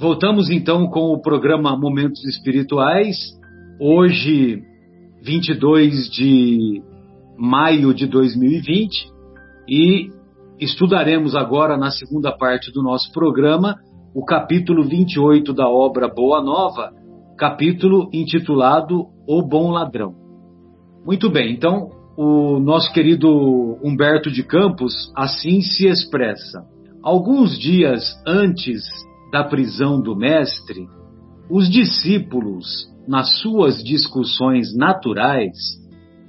Voltamos então com o programa Momentos Espirituais. Hoje, 22 de maio de 2020, e estudaremos agora na segunda parte do nosso programa o capítulo 28 da obra Boa Nova, capítulo intitulado O Bom Ladrão. Muito bem, então o nosso querido Humberto de Campos assim se expressa. Alguns dias antes da prisão do Mestre, os discípulos, nas suas discussões naturais,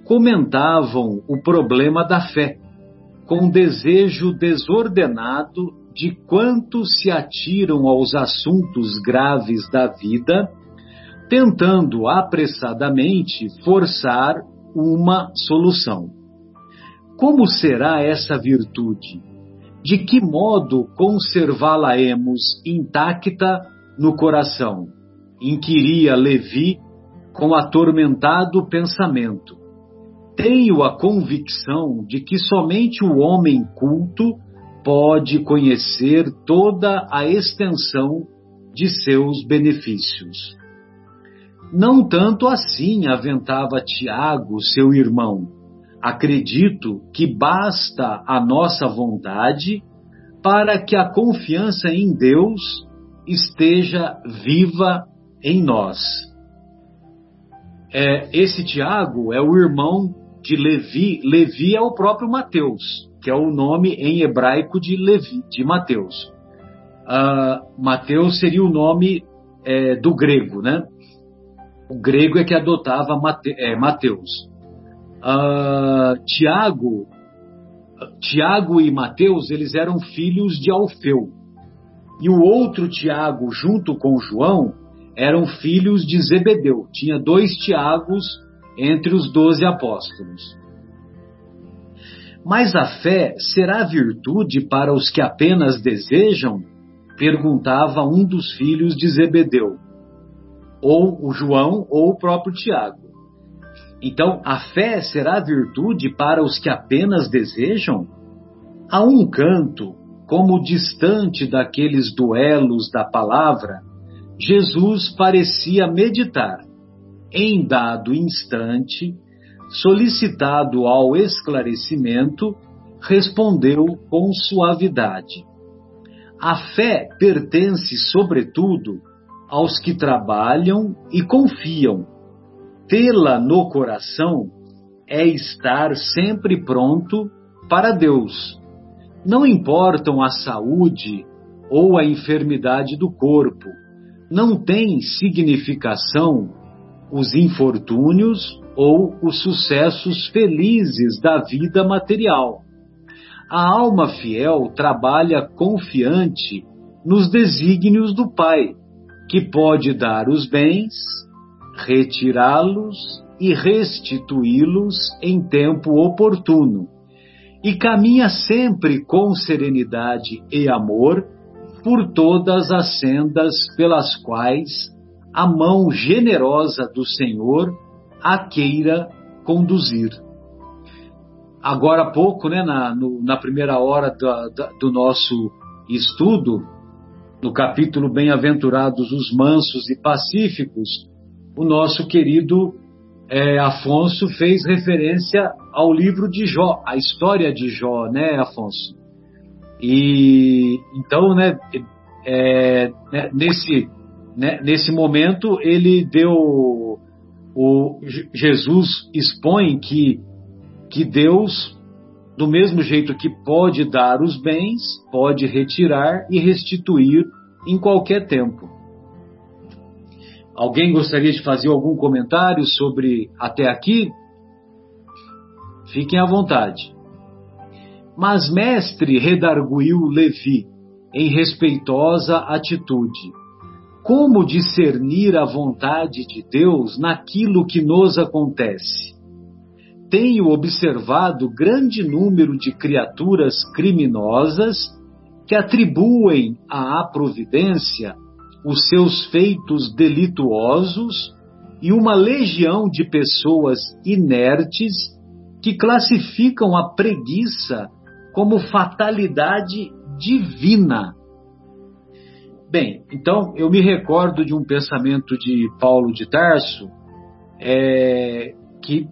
comentavam o problema da fé, com desejo desordenado de quantos se atiram aos assuntos graves da vida, tentando apressadamente forçar uma solução. Como será essa virtude? De que modo conservá-la-emos intacta no coração? Inquiria Levi com atormentado pensamento. Tenho a convicção de que somente o homem culto pode conhecer toda a extensão de seus benefícios. Não tanto assim aventava Tiago, seu irmão. Acredito que basta a nossa vontade para que a confiança em Deus esteja viva em nós. É, esse Tiago é o irmão de Levi. Levi é o próprio Mateus, que é o nome em hebraico de Levi, de Mateus. Uh, Mateus seria o nome é, do grego, né? O grego é que adotava Mate, é, Mateus. Uh, Tiago, Tiago e Mateus, eles eram filhos de Alfeu. E o outro Tiago, junto com João, eram filhos de Zebedeu. Tinha dois Tiagos entre os doze apóstolos. Mas a fé será virtude para os que apenas desejam? Perguntava um dos filhos de Zebedeu ou o João ou o próprio Tiago. Então, a fé será virtude para os que apenas desejam? A um canto, como distante daqueles duelos da palavra, Jesus parecia meditar. Em dado instante, solicitado ao esclarecimento, respondeu com suavidade: A fé pertence, sobretudo, aos que trabalham e confiam. Tê-la no coração é estar sempre pronto para Deus. Não importam a saúde ou a enfermidade do corpo, não tem significação os infortúnios ou os sucessos felizes da vida material. A alma fiel trabalha confiante nos desígnios do Pai que pode dar os bens, retirá-los e restituí-los em tempo oportuno, e caminha sempre com serenidade e amor por todas as sendas pelas quais a mão generosa do Senhor a queira conduzir. Agora há pouco, né, na, no, na primeira hora do, do nosso estudo, no capítulo Bem-aventurados os mansos e pacíficos, o nosso querido é, Afonso fez referência ao livro de Jó, a história de Jó, né, Afonso? E então, né, é, né, nesse, né, nesse momento ele deu o Jesus expõe que que Deus do mesmo jeito que pode dar os bens, pode retirar e restituir em qualquer tempo. Alguém gostaria de fazer algum comentário sobre até aqui? Fiquem à vontade. Mas, mestre, redarguiu Levi, em respeitosa atitude, como discernir a vontade de Deus naquilo que nos acontece? tenho observado grande número de criaturas criminosas que atribuem à providência os seus feitos delituosos e uma legião de pessoas inertes que classificam a preguiça como fatalidade divina. Bem, então eu me recordo de um pensamento de Paulo de Tarso, é, que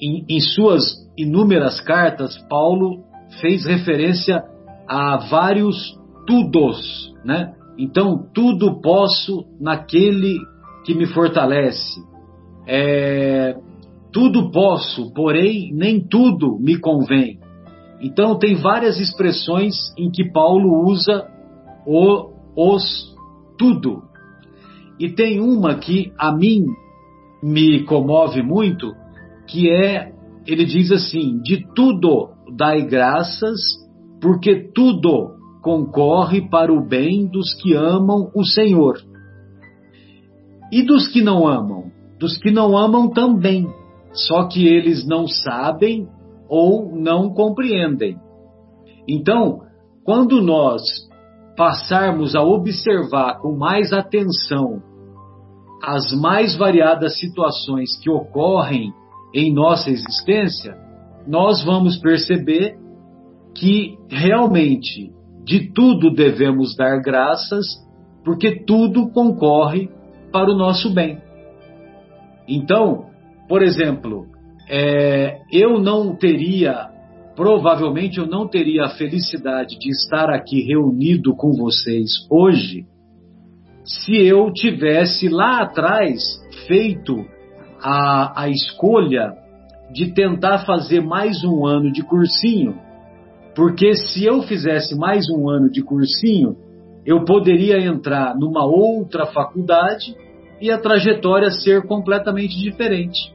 em, em suas inúmeras cartas, Paulo fez referência a vários tudos, né? Então, tudo posso naquele que me fortalece. É, tudo posso, porém, nem tudo me convém. Então, tem várias expressões em que Paulo usa o, os tudo. E tem uma que a mim me comove muito, que é, ele diz assim: de tudo dai graças, porque tudo concorre para o bem dos que amam o Senhor. E dos que não amam? Dos que não amam também, só que eles não sabem ou não compreendem. Então, quando nós passarmos a observar com mais atenção as mais variadas situações que ocorrem em nossa existência, nós vamos perceber que realmente de tudo devemos dar graças, porque tudo concorre para o nosso bem. Então, por exemplo, é, eu não teria, provavelmente eu não teria a felicidade de estar aqui reunido com vocês hoje se eu tivesse lá atrás feito a, a escolha de tentar fazer mais um ano de cursinho, porque se eu fizesse mais um ano de cursinho, eu poderia entrar numa outra faculdade e a trajetória ser completamente diferente.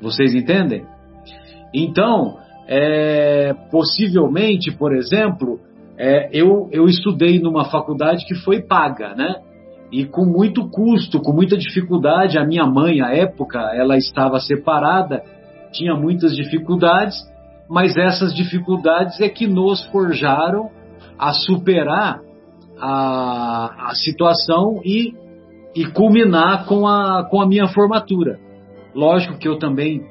Vocês entendem? Então, é, possivelmente, por exemplo, é, eu, eu estudei numa faculdade que foi paga, né? E com muito custo, com muita dificuldade. A minha mãe, à época, ela estava separada, tinha muitas dificuldades, mas essas dificuldades é que nos forjaram a superar a, a situação e, e culminar com a, com a minha formatura. Lógico que eu também,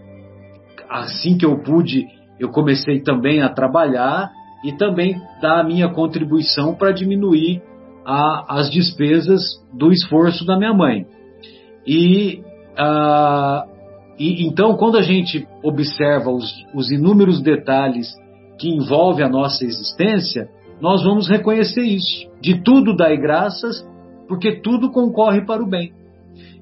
assim que eu pude, eu comecei também a trabalhar e também dar a minha contribuição para diminuir a, as despesas do esforço da minha mãe. E, uh, e então, quando a gente observa os, os inúmeros detalhes que envolvem a nossa existência, nós vamos reconhecer isso. De tudo dai graças, porque tudo concorre para o bem.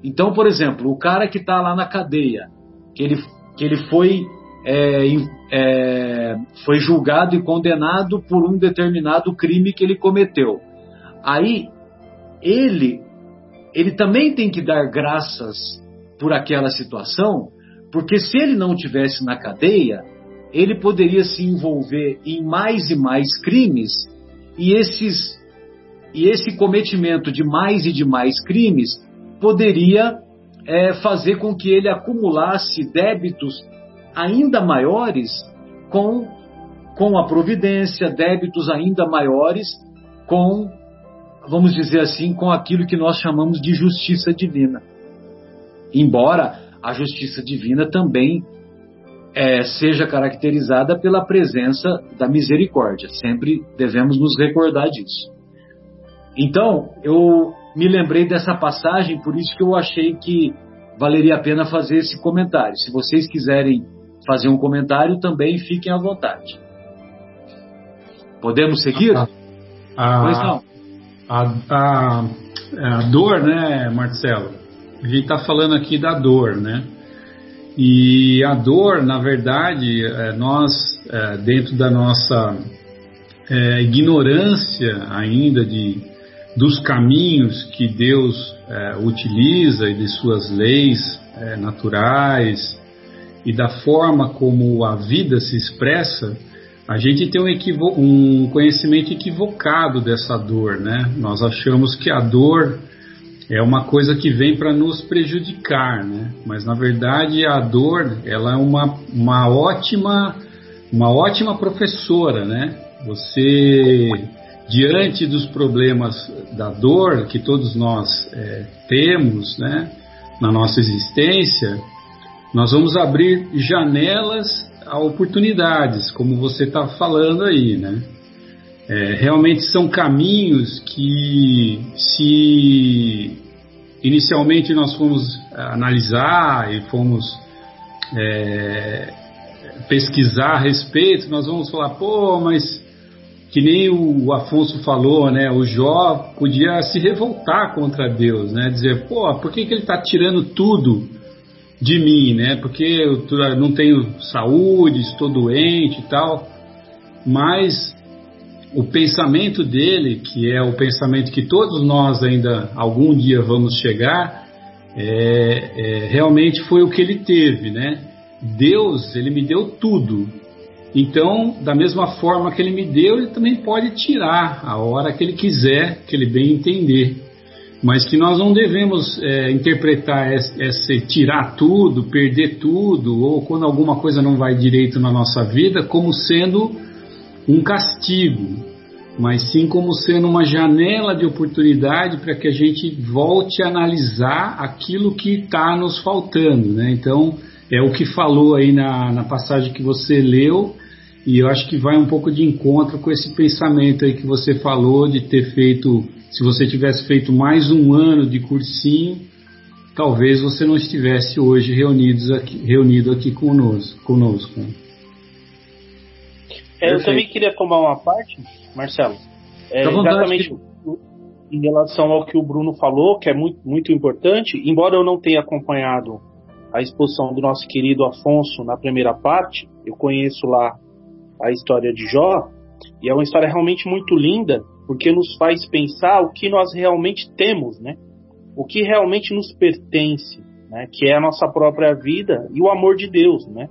Então, por exemplo, o cara que está lá na cadeia, que ele, que ele foi é, é, foi julgado e condenado por um determinado crime que ele cometeu. Aí ele ele também tem que dar graças por aquela situação, porque se ele não tivesse na cadeia, ele poderia se envolver em mais e mais crimes e esses e esse cometimento de mais e de mais crimes poderia é, fazer com que ele acumulasse débitos ainda maiores com, com a providência, débitos ainda maiores com, vamos dizer assim, com aquilo que nós chamamos de justiça divina. Embora a justiça divina também é, seja caracterizada pela presença da misericórdia, sempre devemos nos recordar disso. Então, eu me lembrei dessa passagem, por isso que eu achei que valeria a pena fazer esse comentário. Se vocês quiserem fazer um comentário, também fiquem à vontade. Podemos seguir? A, a, pois não. A, a, a dor, né, Marcelo? A gente está falando aqui da dor, né? E a dor, na verdade, é, nós, é, dentro da nossa é, ignorância ainda de, dos caminhos que Deus utiliza e de suas leis naturais, e da forma como a vida se expressa, a gente tem um, um, conhecimento equivocado dessa dor, né? Nós achamos que a dor é uma coisa que vem para nos prejudicar, né? Mas na verdade a dor ela é uma, uma ótima uma ótima professora, né? Você diante dos problemas da dor que todos nós é, temos, né? Na nossa existência, nós vamos abrir janelas a oportunidades, como você está falando aí, né? é, realmente são caminhos que, se inicialmente nós fomos analisar e fomos é, pesquisar a respeito, nós vamos falar, pô, mas que nem o Afonso falou, né? O Jó podia se revoltar contra Deus, né? Dizer, pô, por que, que ele está tirando tudo de mim, né? Porque eu não tenho saúde, estou doente e tal. Mas o pensamento dele, que é o pensamento que todos nós ainda algum dia vamos chegar, é, é, realmente foi o que ele teve, né? Deus, ele me deu tudo, então, da mesma forma que ele me deu, ele também pode tirar a hora que ele quiser, que ele bem entender. Mas que nós não devemos é, interpretar esse, esse, tirar tudo, perder tudo, ou quando alguma coisa não vai direito na nossa vida, como sendo um castigo, mas sim como sendo uma janela de oportunidade para que a gente volte a analisar aquilo que está nos faltando. Né? Então, é o que falou aí na, na passagem que você leu, e eu acho que vai um pouco de encontro com esse pensamento aí que você falou de ter feito, se você tivesse feito mais um ano de cursinho, talvez você não estivesse hoje reunidos aqui, reunido aqui conosco. conosco. É, eu também queria tomar uma parte, Marcelo. É, exatamente que... em relação ao que o Bruno falou, que é muito, muito importante, embora eu não tenha acompanhado a exposição do nosso querido Afonso na primeira parte, eu conheço lá a história de Jó, e é uma história realmente muito linda, porque nos faz pensar o que nós realmente temos, né? O que realmente nos pertence, né? Que é a nossa própria vida e o amor de Deus, né?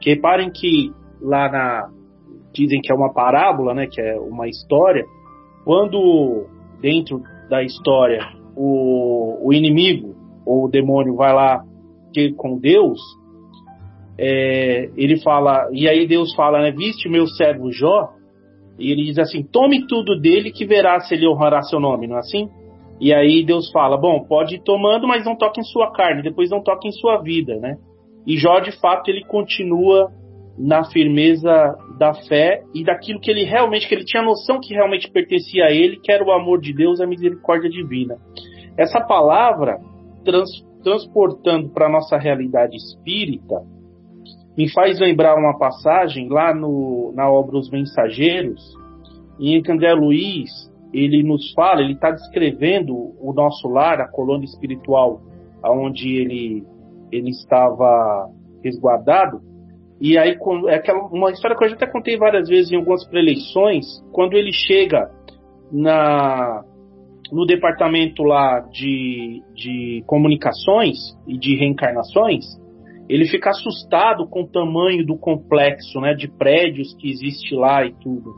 Que reparem que lá na dizem que é uma parábola, né? Que é uma história. Quando dentro da história o, o inimigo ou o demônio vai lá com Deus, é, ele fala, e aí Deus fala, né, viste meu servo Jó? E ele diz assim, tome tudo dele que verá se ele honrará seu nome, não é assim? E aí Deus fala, bom, pode ir tomando, mas não toque em sua carne, depois não toque em sua vida, né? E Jó, de fato, ele continua na firmeza da fé e daquilo que ele realmente, que ele tinha noção que realmente pertencia a ele, que era o amor de Deus, a misericórdia divina. Essa palavra, trans, transportando para a nossa realidade espírita, me faz lembrar uma passagem lá no, na obra Os Mensageiros, em que André Luiz ele nos fala, ele está descrevendo o nosso lar, a colônia espiritual, aonde ele ele estava resguardado. E aí é aquela uma história que eu já até contei várias vezes em algumas preleições, quando ele chega na no departamento lá de, de comunicações e de reencarnações, ele fica assustado com o tamanho do complexo, né, de prédios que existe lá e tudo.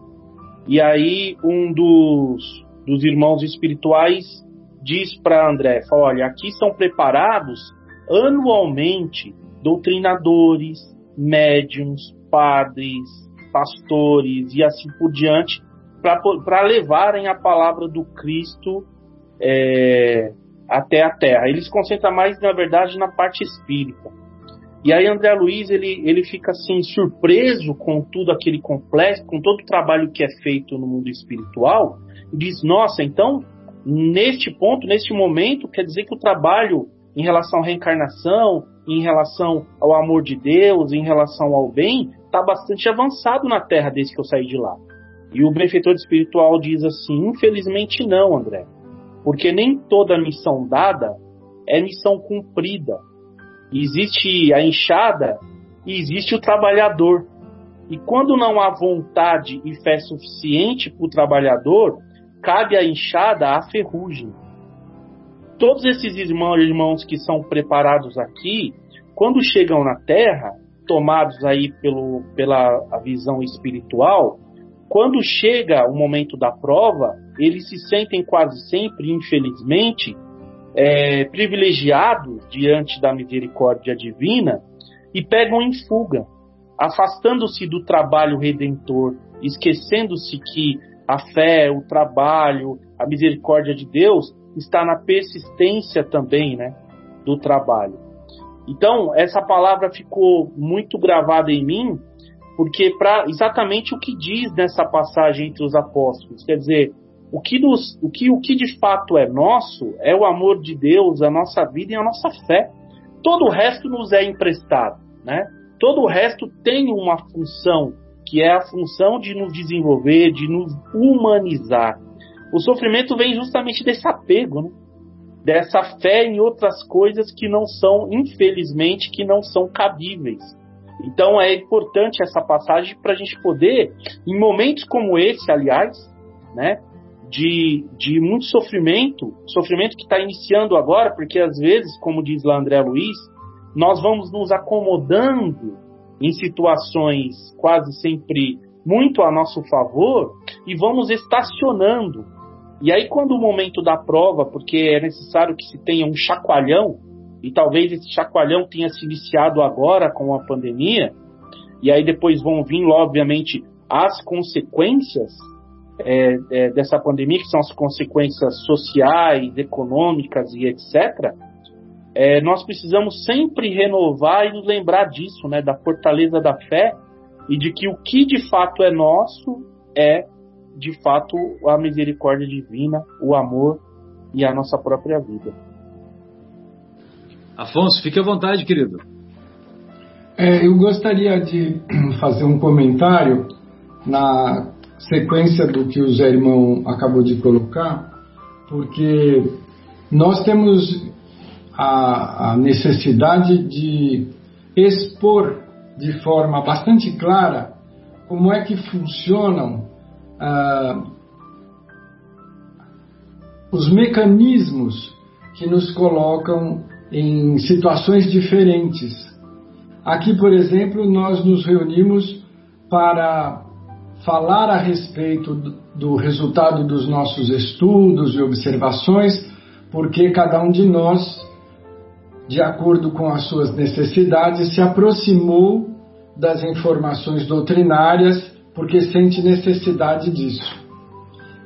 E aí um dos, dos irmãos espirituais diz para André, fala, olha, aqui são preparados anualmente doutrinadores, médiums, padres, pastores e assim por diante, para levarem a palavra do Cristo é, até a Terra. Eles concentram mais, na verdade, na parte espírita. E aí André Luiz ele, ele fica assim surpreso com tudo aquele complexo, com todo o trabalho que é feito no mundo espiritual, e diz: "Nossa, então neste ponto, neste momento, quer dizer que o trabalho em relação à reencarnação, em relação ao amor de Deus, em relação ao bem, está bastante avançado na Terra desde que eu saí de lá." E o benfeitor espiritual diz assim: "Infelizmente não, André, porque nem toda missão dada é missão cumprida." Existe a enxada e existe o trabalhador. E quando não há vontade e fé suficiente para o trabalhador, cabe à enxada a ferrugem. Todos esses irmãos, irmãos que são preparados aqui, quando chegam na Terra, tomados aí pelo, pela visão espiritual, quando chega o momento da prova, eles se sentem quase sempre, infelizmente, é, privilegiado diante da misericórdia divina e pegam em fuga, afastando-se do trabalho redentor, esquecendo-se que a fé, o trabalho, a misericórdia de Deus está na persistência também, né, do trabalho. Então, essa palavra ficou muito gravada em mim, porque para exatamente o que diz nessa passagem entre os apóstolos, quer dizer, o que, nos, o, que, o que de fato é nosso é o amor de Deus, a nossa vida e a nossa fé. Todo o resto nos é emprestado, né? Todo o resto tem uma função, que é a função de nos desenvolver, de nos humanizar. O sofrimento vem justamente desse apego, né? dessa fé em outras coisas que não são, infelizmente, que não são cabíveis. Então é importante essa passagem para a gente poder, em momentos como esse, aliás, né, de, de muito sofrimento, sofrimento que está iniciando agora, porque às vezes, como diz lá André Luiz, nós vamos nos acomodando em situações quase sempre muito a nosso favor e vamos estacionando. E aí, quando o momento da prova, porque é necessário que se tenha um chacoalhão, e talvez esse chacoalhão tenha se iniciado agora com a pandemia, e aí depois vão vir, obviamente, as consequências é, é, dessa pandemia, que são as consequências sociais, econômicas e etc., é, nós precisamos sempre renovar e nos lembrar disso, né, da fortaleza da fé e de que o que de fato é nosso é, de fato, a misericórdia divina, o amor e a nossa própria vida. Afonso, fique à vontade, querido. É, eu gostaria de fazer um comentário na sequência do que o Zé Irmão acabou de colocar, porque nós temos a, a necessidade de expor de forma bastante clara como é que funcionam ah, os mecanismos que nos colocam em situações diferentes. Aqui, por exemplo, nós nos reunimos para falar a respeito do resultado dos nossos estudos e observações, porque cada um de nós, de acordo com as suas necessidades, se aproximou das informações doutrinárias porque sente necessidade disso.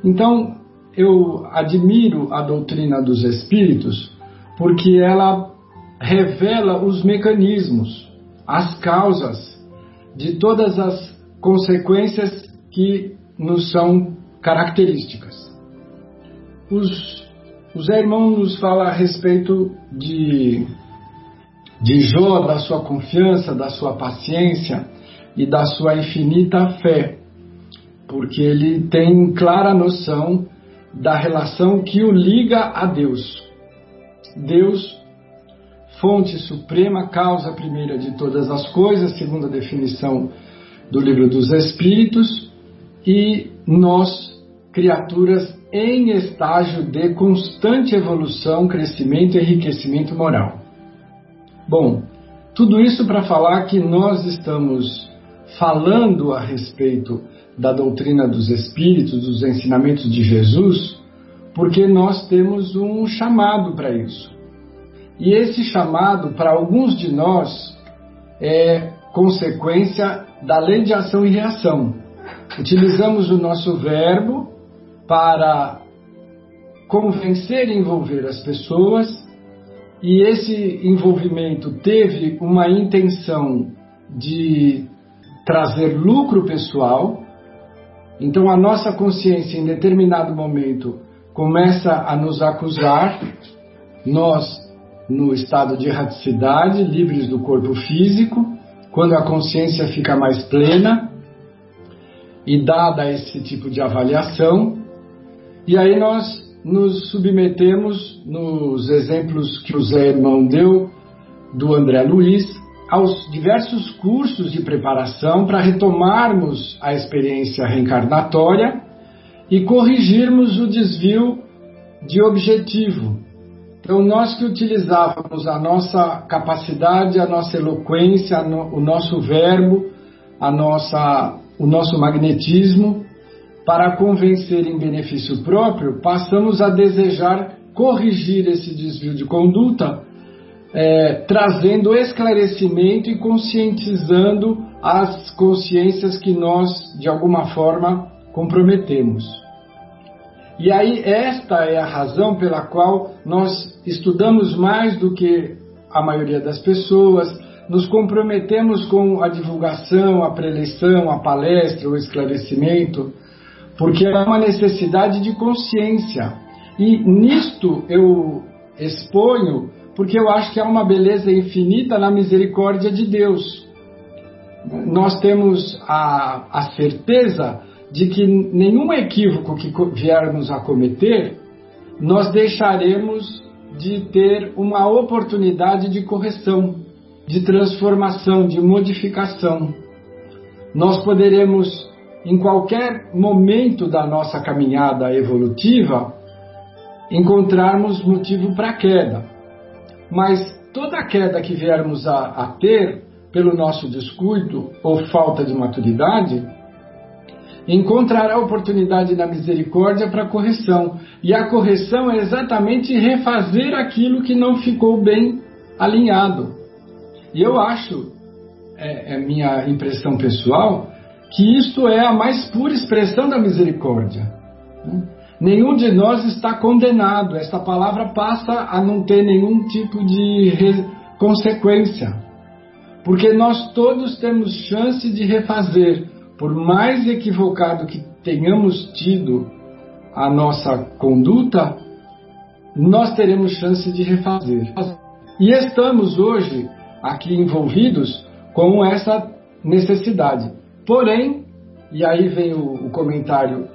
Então, eu admiro a doutrina dos espíritos porque ela revela os mecanismos, as causas de todas as consequências que nos são características. Os, os irmãos nos falam a respeito de, de Jó, da sua confiança, da sua paciência e da sua infinita fé, porque ele tem clara noção da relação que o liga a Deus. Deus fonte suprema, causa primeira de todas as coisas, segundo a definição do livro dos Espíritos, e nós, criaturas em estágio de constante evolução, crescimento e enriquecimento moral. Bom, tudo isso para falar que nós estamos falando a respeito da doutrina dos Espíritos, dos ensinamentos de Jesus, porque nós temos um chamado para isso. E esse chamado, para alguns de nós, é consequência da lei de ação e reação. Utilizamos o nosso verbo para convencer e envolver as pessoas, e esse envolvimento teve uma intenção de trazer lucro pessoal. Então a nossa consciência em determinado momento começa a nos acusar, nós no estado de erraticidade, livres do corpo físico, quando a consciência fica mais plena e dada esse tipo de avaliação, e aí nós nos submetemos nos exemplos que o Zé Irmão deu do André Luiz aos diversos cursos de preparação para retomarmos a experiência reencarnatória e corrigirmos o desvio de objetivo. Então, nós que utilizávamos a nossa capacidade, a nossa eloquência, o nosso verbo, a nossa, o nosso magnetismo, para convencer em benefício próprio, passamos a desejar corrigir esse desvio de conduta, é, trazendo esclarecimento e conscientizando as consciências que nós, de alguma forma, comprometemos. E aí, esta é a razão pela qual nós estudamos mais do que a maioria das pessoas, nos comprometemos com a divulgação, a preleção, a palestra, o esclarecimento, porque é uma necessidade de consciência. E nisto eu exponho porque eu acho que há uma beleza infinita na misericórdia de Deus. Nós temos a, a certeza de que nenhum equívoco que viermos a cometer, nós deixaremos de ter uma oportunidade de correção, de transformação, de modificação. Nós poderemos, em qualquer momento da nossa caminhada evolutiva, encontrarmos motivo para queda. Mas toda queda que viermos a, a ter pelo nosso descuido ou falta de maturidade, encontrará oportunidade na misericórdia para correção. E a correção é exatamente refazer aquilo que não ficou bem alinhado. E eu acho, é, é minha impressão pessoal, que isto é a mais pura expressão da misericórdia. Nenhum de nós está condenado. Esta palavra passa a não ter nenhum tipo de consequência. Porque nós todos temos chance de refazer por mais equivocado que tenhamos tido a nossa conduta, nós teremos chance de refazer. E estamos hoje aqui envolvidos com essa necessidade. Porém, e aí vem o, o comentário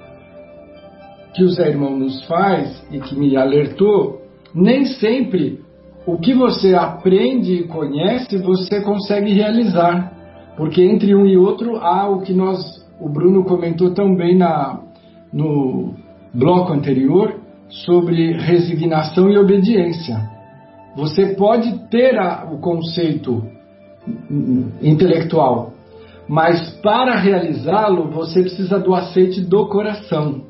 que o Zé Irmão nos faz e que me alertou, nem sempre o que você aprende e conhece você consegue realizar. Porque entre um e outro há o que nós, o Bruno comentou também na, no bloco anterior, sobre resignação e obediência. Você pode ter a, o conceito intelectual, mas para realizá-lo você precisa do aceite do coração.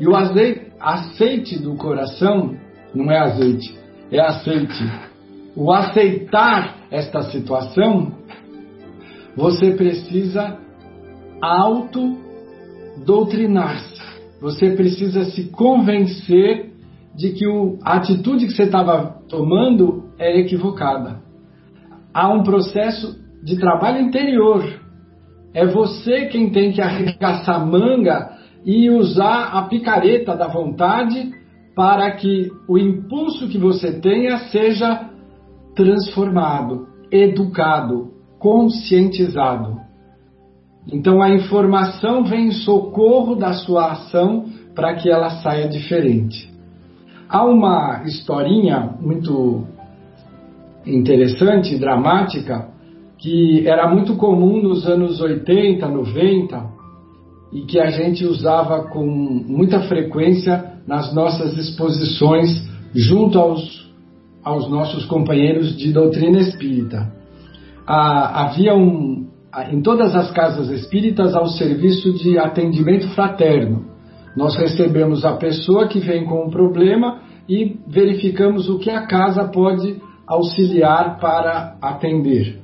E o azeite, aceite do coração não é azeite, é aceite. O aceitar esta situação você precisa auto-doutrinar-se. Você precisa se convencer de que o, a atitude que você estava tomando é equivocada. Há um processo de trabalho interior. É você quem tem que arregaçar manga e usar a picareta da vontade para que o impulso que você tenha seja transformado, educado, conscientizado. Então a informação vem em socorro da sua ação para que ela saia diferente. Há uma historinha muito interessante, dramática, que era muito comum nos anos 80, 90 e que a gente usava com muita frequência nas nossas exposições junto aos, aos nossos companheiros de doutrina espírita ah, havia um, em todas as casas espíritas ao serviço de atendimento fraterno. Nós recebemos a pessoa que vem com um problema e verificamos o que a casa pode auxiliar para atender.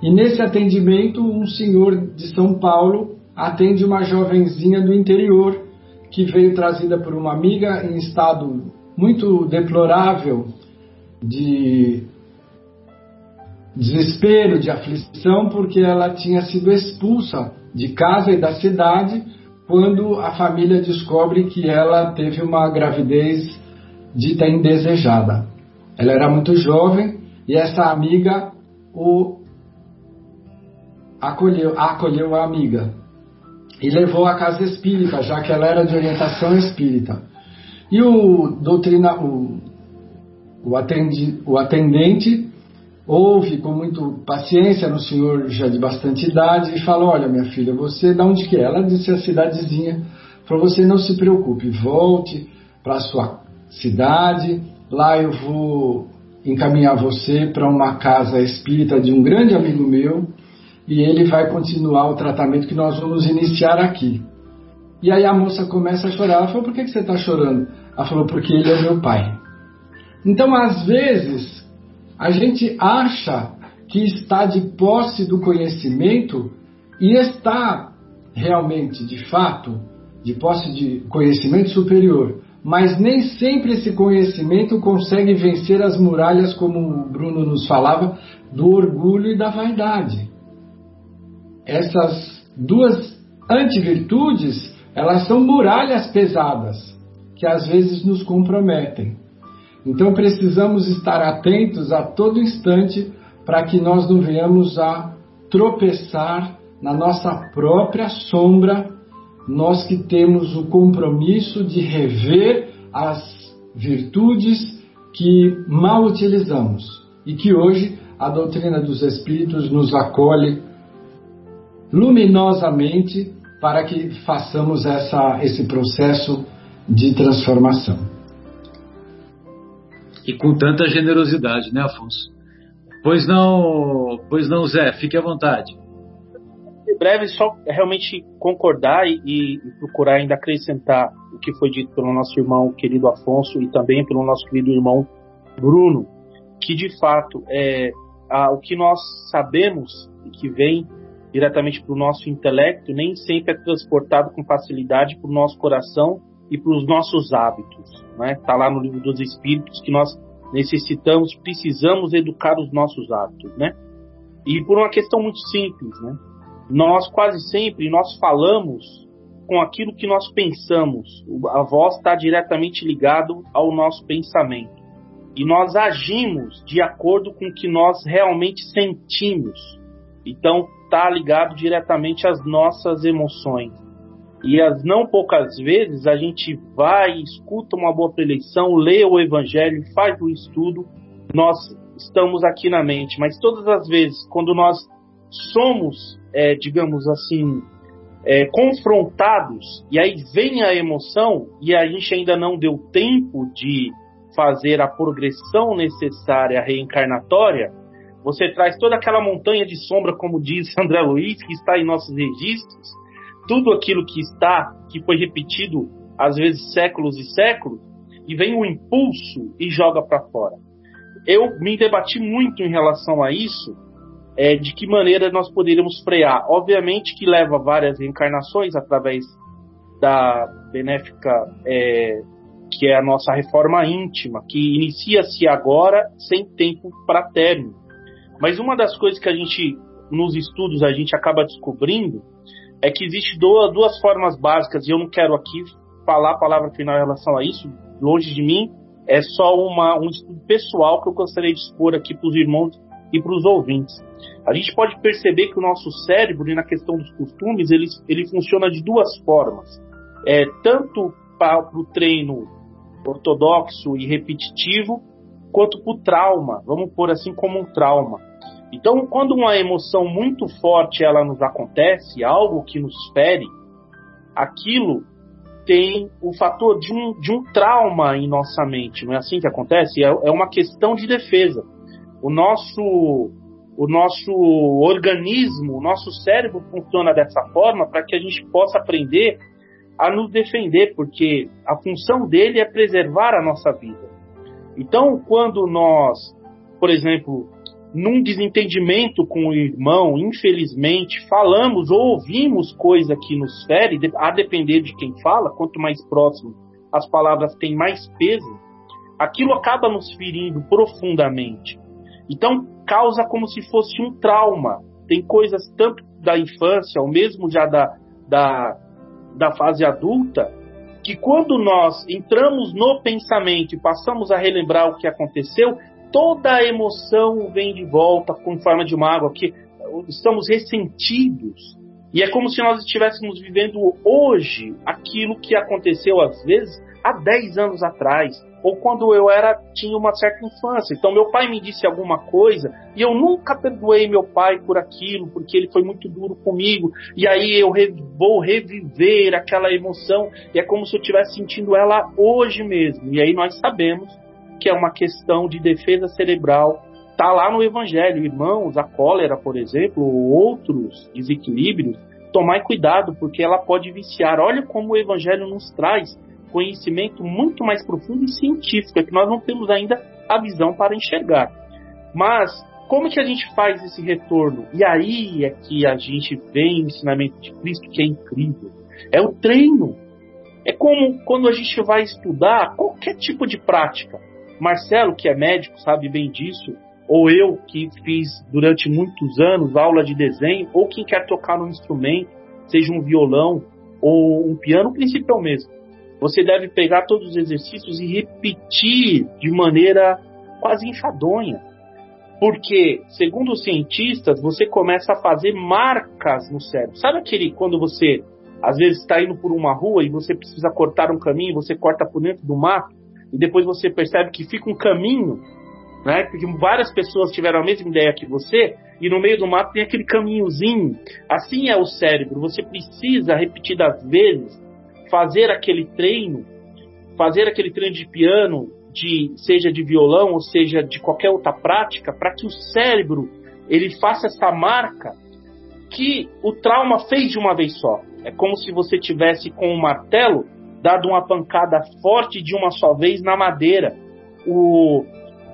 E nesse atendimento, um senhor de São Paulo atende uma jovenzinha do interior que veio trazida por uma amiga em estado muito deplorável de desespero, de aflição, porque ela tinha sido expulsa de casa e da cidade quando a família descobre que ela teve uma gravidez dita indesejada. Ela era muito jovem e essa amiga o acolheu, acolheu a amiga e levou à casa espírita, já que ela era de orientação espírita. E o doutrina, o, o, atendi, o atendente ouve com muito paciência no senhor já de bastante idade e fala: Olha, minha filha, você de onde que é? Ela disse a cidadezinha. Falou: Você não se preocupe, volte para a sua cidade. Lá eu vou encaminhar você para uma casa espírita de um grande amigo meu e ele vai continuar o tratamento que nós vamos iniciar aqui. E aí a moça começa a chorar. Ela falou: Por que, que você está chorando? Ela falou: Porque ele é meu pai. Então, às vezes, a gente acha que está de posse do conhecimento e está realmente, de fato, de posse de conhecimento superior, mas nem sempre esse conhecimento consegue vencer as muralhas, como o Bruno nos falava, do orgulho e da vaidade. Essas duas antivirtudes, elas são muralhas pesadas, que às vezes nos comprometem. Então precisamos estar atentos a todo instante para que nós não venhamos a tropeçar na nossa própria sombra nós que temos o compromisso de rever as virtudes que mal utilizamos e que hoje a doutrina dos Espíritos nos acolhe luminosamente para que façamos essa, esse processo de transformação. E com tanta generosidade, né, Afonso? Pois não, pois não, Zé, fique à vontade breve, só realmente concordar e, e, procurar ainda acrescentar o que foi dito pelo nosso irmão querido Afonso e também pelo nosso querido irmão Bruno, que de fato é a, o que nós sabemos e que vem diretamente para o nosso intelecto nem sempre é transportado com facilidade para o nosso coração e para os nossos hábitos. Está né? Tá lá no livro dos Espíritos que nós necessitamos, precisamos educar os nossos hábitos, né? E por uma questão muito simples, né? nós quase sempre nós falamos com aquilo que nós pensamos. A voz está diretamente ligado ao nosso pensamento. E nós agimos de acordo com o que nós realmente sentimos. Então está ligado diretamente às nossas emoções. E as não poucas vezes a gente vai, escuta uma boa preleição, lê o evangelho, faz o estudo, nós estamos aqui na mente. Mas todas as vezes, quando nós somos é, digamos assim, é, confrontados, e aí vem a emoção, e a gente ainda não deu tempo de fazer a progressão necessária reencarnatória, você traz toda aquela montanha de sombra, como diz André Luiz, que está em nossos registros, tudo aquilo que está, que foi repetido às vezes séculos e séculos, e vem o impulso e joga para fora. Eu me debati muito em relação a isso, é, de que maneira nós poderíamos frear. Obviamente que leva várias reencarnações através da benéfica, é, que é a nossa reforma íntima, que inicia-se agora sem tempo para término. Mas uma das coisas que a gente, nos estudos, a gente acaba descobrindo é que existe duas formas básicas, e eu não quero aqui falar a palavra final em relação a isso, longe de mim, é só uma, um estudo pessoal que eu gostaria de expor aqui para os irmãos e para os ouvintes. A gente pode perceber que o nosso cérebro, na questão dos costumes, ele, ele funciona de duas formas. É, tanto para o treino ortodoxo e repetitivo, quanto para o trauma, vamos pôr assim como um trauma. Então, quando uma emoção muito forte ela nos acontece, algo que nos fere, aquilo tem o fator de um, de um trauma em nossa mente, não é assim que acontece? É, é uma questão de defesa o nosso o nosso organismo, o nosso cérebro funciona dessa forma para que a gente possa aprender a nos defender, porque a função dele é preservar a nossa vida. Então, quando nós, por exemplo, num desentendimento com o irmão, infelizmente, falamos ou ouvimos coisa que nos fere, a depender de quem fala, quanto mais próximo as palavras têm mais peso, aquilo acaba nos ferindo profundamente. Então causa como se fosse um trauma. Tem coisas tanto da infância, ou mesmo já da, da, da fase adulta, que quando nós entramos no pensamento e passamos a relembrar o que aconteceu, toda a emoção vem de volta com forma de mágoa, que estamos ressentidos. E é como se nós estivéssemos vivendo hoje aquilo que aconteceu às vezes há 10 anos atrás, ou quando eu era tinha uma certa infância. Então meu pai me disse alguma coisa e eu nunca perdoei meu pai por aquilo, porque ele foi muito duro comigo. E aí eu re, vou reviver aquela emoção e é como se eu estivesse sentindo ela hoje mesmo. E aí nós sabemos que é uma questão de defesa cerebral. Tá lá no evangelho, irmãos, a cólera, por exemplo, ou outros desequilíbrios, tomai cuidado porque ela pode viciar. Olha como o evangelho nos traz conhecimento muito mais profundo e científico, é que nós não temos ainda a visão para enxergar. Mas como que a gente faz esse retorno? E aí é que a gente vê o ensinamento de Cristo que é incrível. É o treino. É como quando a gente vai estudar qualquer tipo de prática. Marcelo, que é médico, sabe bem disso, ou eu, que fiz durante muitos anos aula de desenho, ou quem quer tocar um instrumento, seja um violão ou um piano, o princípio é o mesmo. Você deve pegar todos os exercícios e repetir de maneira quase enfadonha. Porque, segundo os cientistas, você começa a fazer marcas no cérebro. Sabe aquele quando você às vezes está indo por uma rua e você precisa cortar um caminho, você corta por dentro do mato e depois você percebe que fica um caminho, né? Porque várias pessoas tiveram a mesma ideia que você e no meio do mato tem aquele caminhozinho. Assim é o cérebro. Você precisa repetidas vezes fazer aquele treino, fazer aquele treino de piano, de seja de violão ou seja de qualquer outra prática, para que o cérebro ele faça essa marca que o trauma fez de uma vez só. É como se você tivesse com um martelo dado uma pancada forte de uma só vez na madeira. O,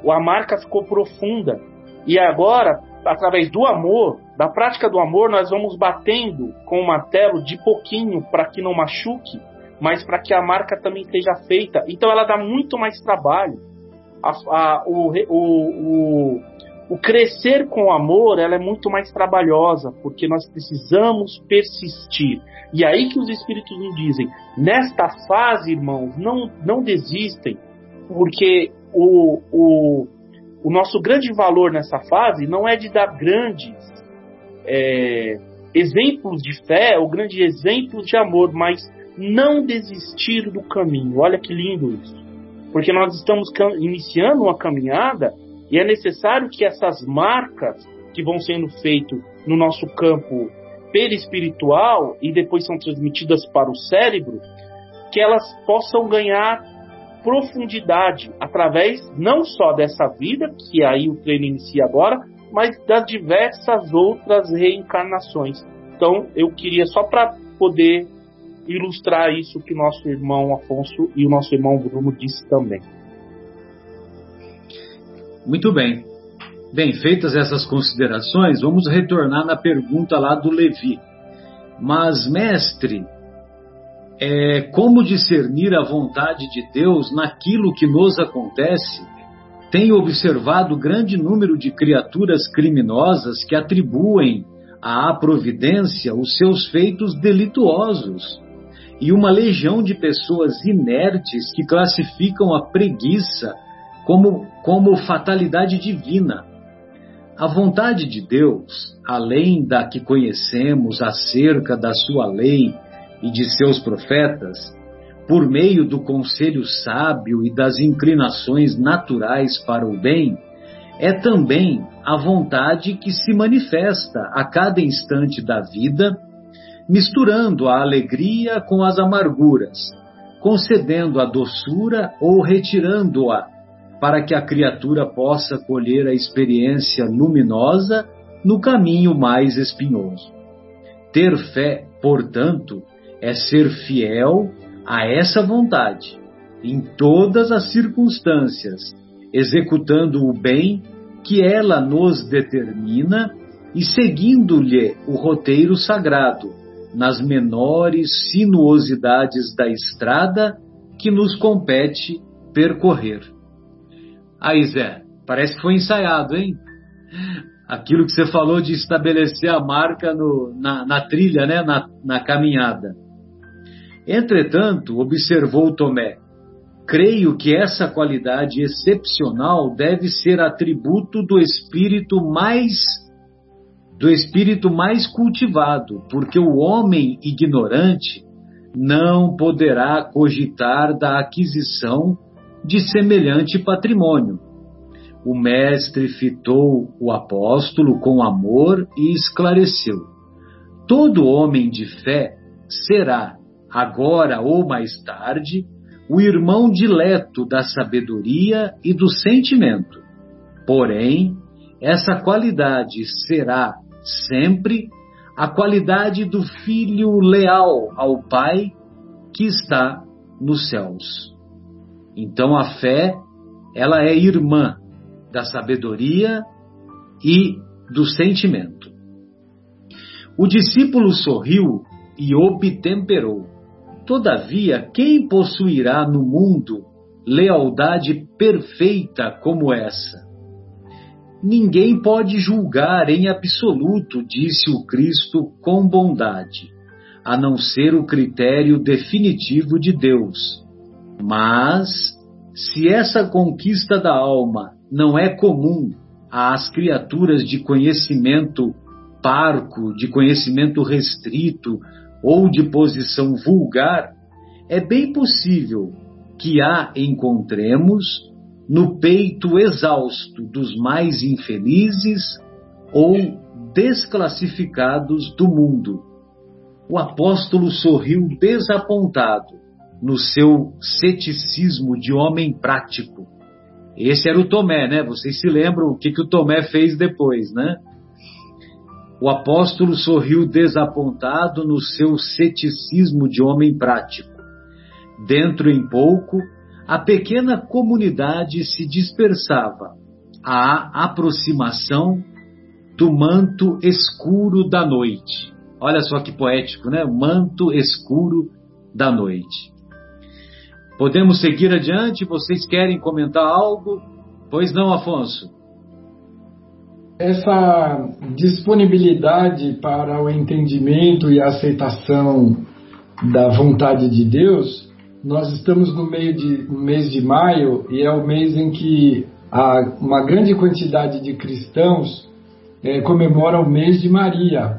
a marca ficou profunda. E agora, através do amor, da prática do amor, nós vamos batendo com o martelo de pouquinho para que não machuque, mas para que a marca também seja feita. Então ela dá muito mais trabalho. A, a, o, o, o, o crescer com amor ela é muito mais trabalhosa, porque nós precisamos persistir. E aí que os Espíritos nos dizem, nesta fase, irmãos, não, não desistem, porque o, o, o nosso grande valor nessa fase não é de dar grandes é, exemplos de fé ou grandes exemplos de amor, mas não desistir do caminho. Olha que lindo isso. Porque nós estamos iniciando uma caminhada e é necessário que essas marcas que vão sendo feitas no nosso campo perispiritual e depois são transmitidas para o cérebro, que elas possam ganhar profundidade através não só dessa vida, que aí o treino inicia agora, mas das diversas outras reencarnações. Então, eu queria só para poder ilustrar isso que nosso irmão Afonso e o nosso irmão Bruno disse também. Muito bem. Bem, feitas essas considerações, vamos retornar na pergunta lá do Levi. Mas, mestre, é, como discernir a vontade de Deus naquilo que nos acontece? Tenho observado grande número de criaturas criminosas que atribuem à providência os seus feitos delituosos e uma legião de pessoas inertes que classificam a preguiça como, como fatalidade divina. A vontade de Deus, além da que conhecemos acerca da sua lei e de seus profetas, por meio do conselho sábio e das inclinações naturais para o bem, é também a vontade que se manifesta a cada instante da vida, misturando a alegria com as amarguras, concedendo a doçura ou retirando-a para que a criatura possa colher a experiência luminosa no caminho mais espinhoso. Ter fé, portanto, é ser fiel a essa vontade, em todas as circunstâncias, executando o bem que ela nos determina e seguindo-lhe o roteiro sagrado, nas menores sinuosidades da estrada que nos compete percorrer. Aí, Zé, parece que foi ensaiado, hein? Aquilo que você falou de estabelecer a marca no, na, na, trilha, né? Na, na caminhada. Entretanto, observou Tomé, creio que essa qualidade excepcional deve ser atributo do espírito mais do espírito mais cultivado, porque o homem ignorante não poderá cogitar da aquisição de semelhante patrimônio. O mestre fitou o apóstolo com amor e esclareceu: Todo homem de fé será, agora ou mais tarde, o irmão dileto da sabedoria e do sentimento. Porém, essa qualidade será sempre a qualidade do filho leal ao Pai que está nos céus. Então a fé, ela é irmã da sabedoria e do sentimento. O discípulo sorriu e obtemperou. Todavia, quem possuirá no mundo lealdade perfeita como essa? Ninguém pode julgar em absoluto, disse o Cristo com bondade, a não ser o critério definitivo de Deus. Mas, se essa conquista da alma não é comum às criaturas de conhecimento parco, de conhecimento restrito ou de posição vulgar, é bem possível que a encontremos no peito exausto dos mais infelizes ou desclassificados do mundo. O apóstolo sorriu desapontado no seu ceticismo de homem prático. Esse era o Tomé, né? Vocês se lembram o que, que o Tomé fez depois, né? O apóstolo sorriu desapontado no seu ceticismo de homem prático. Dentro em pouco, a pequena comunidade se dispersava à aproximação do manto escuro da noite. Olha só que poético, né? Manto escuro da noite. Podemos seguir adiante? Vocês querem comentar algo? Pois não, Afonso? Essa disponibilidade para o entendimento e aceitação da vontade de Deus nós estamos no meio de no mês de maio e é o mês em que uma grande quantidade de cristãos é, comemora o mês de Maria.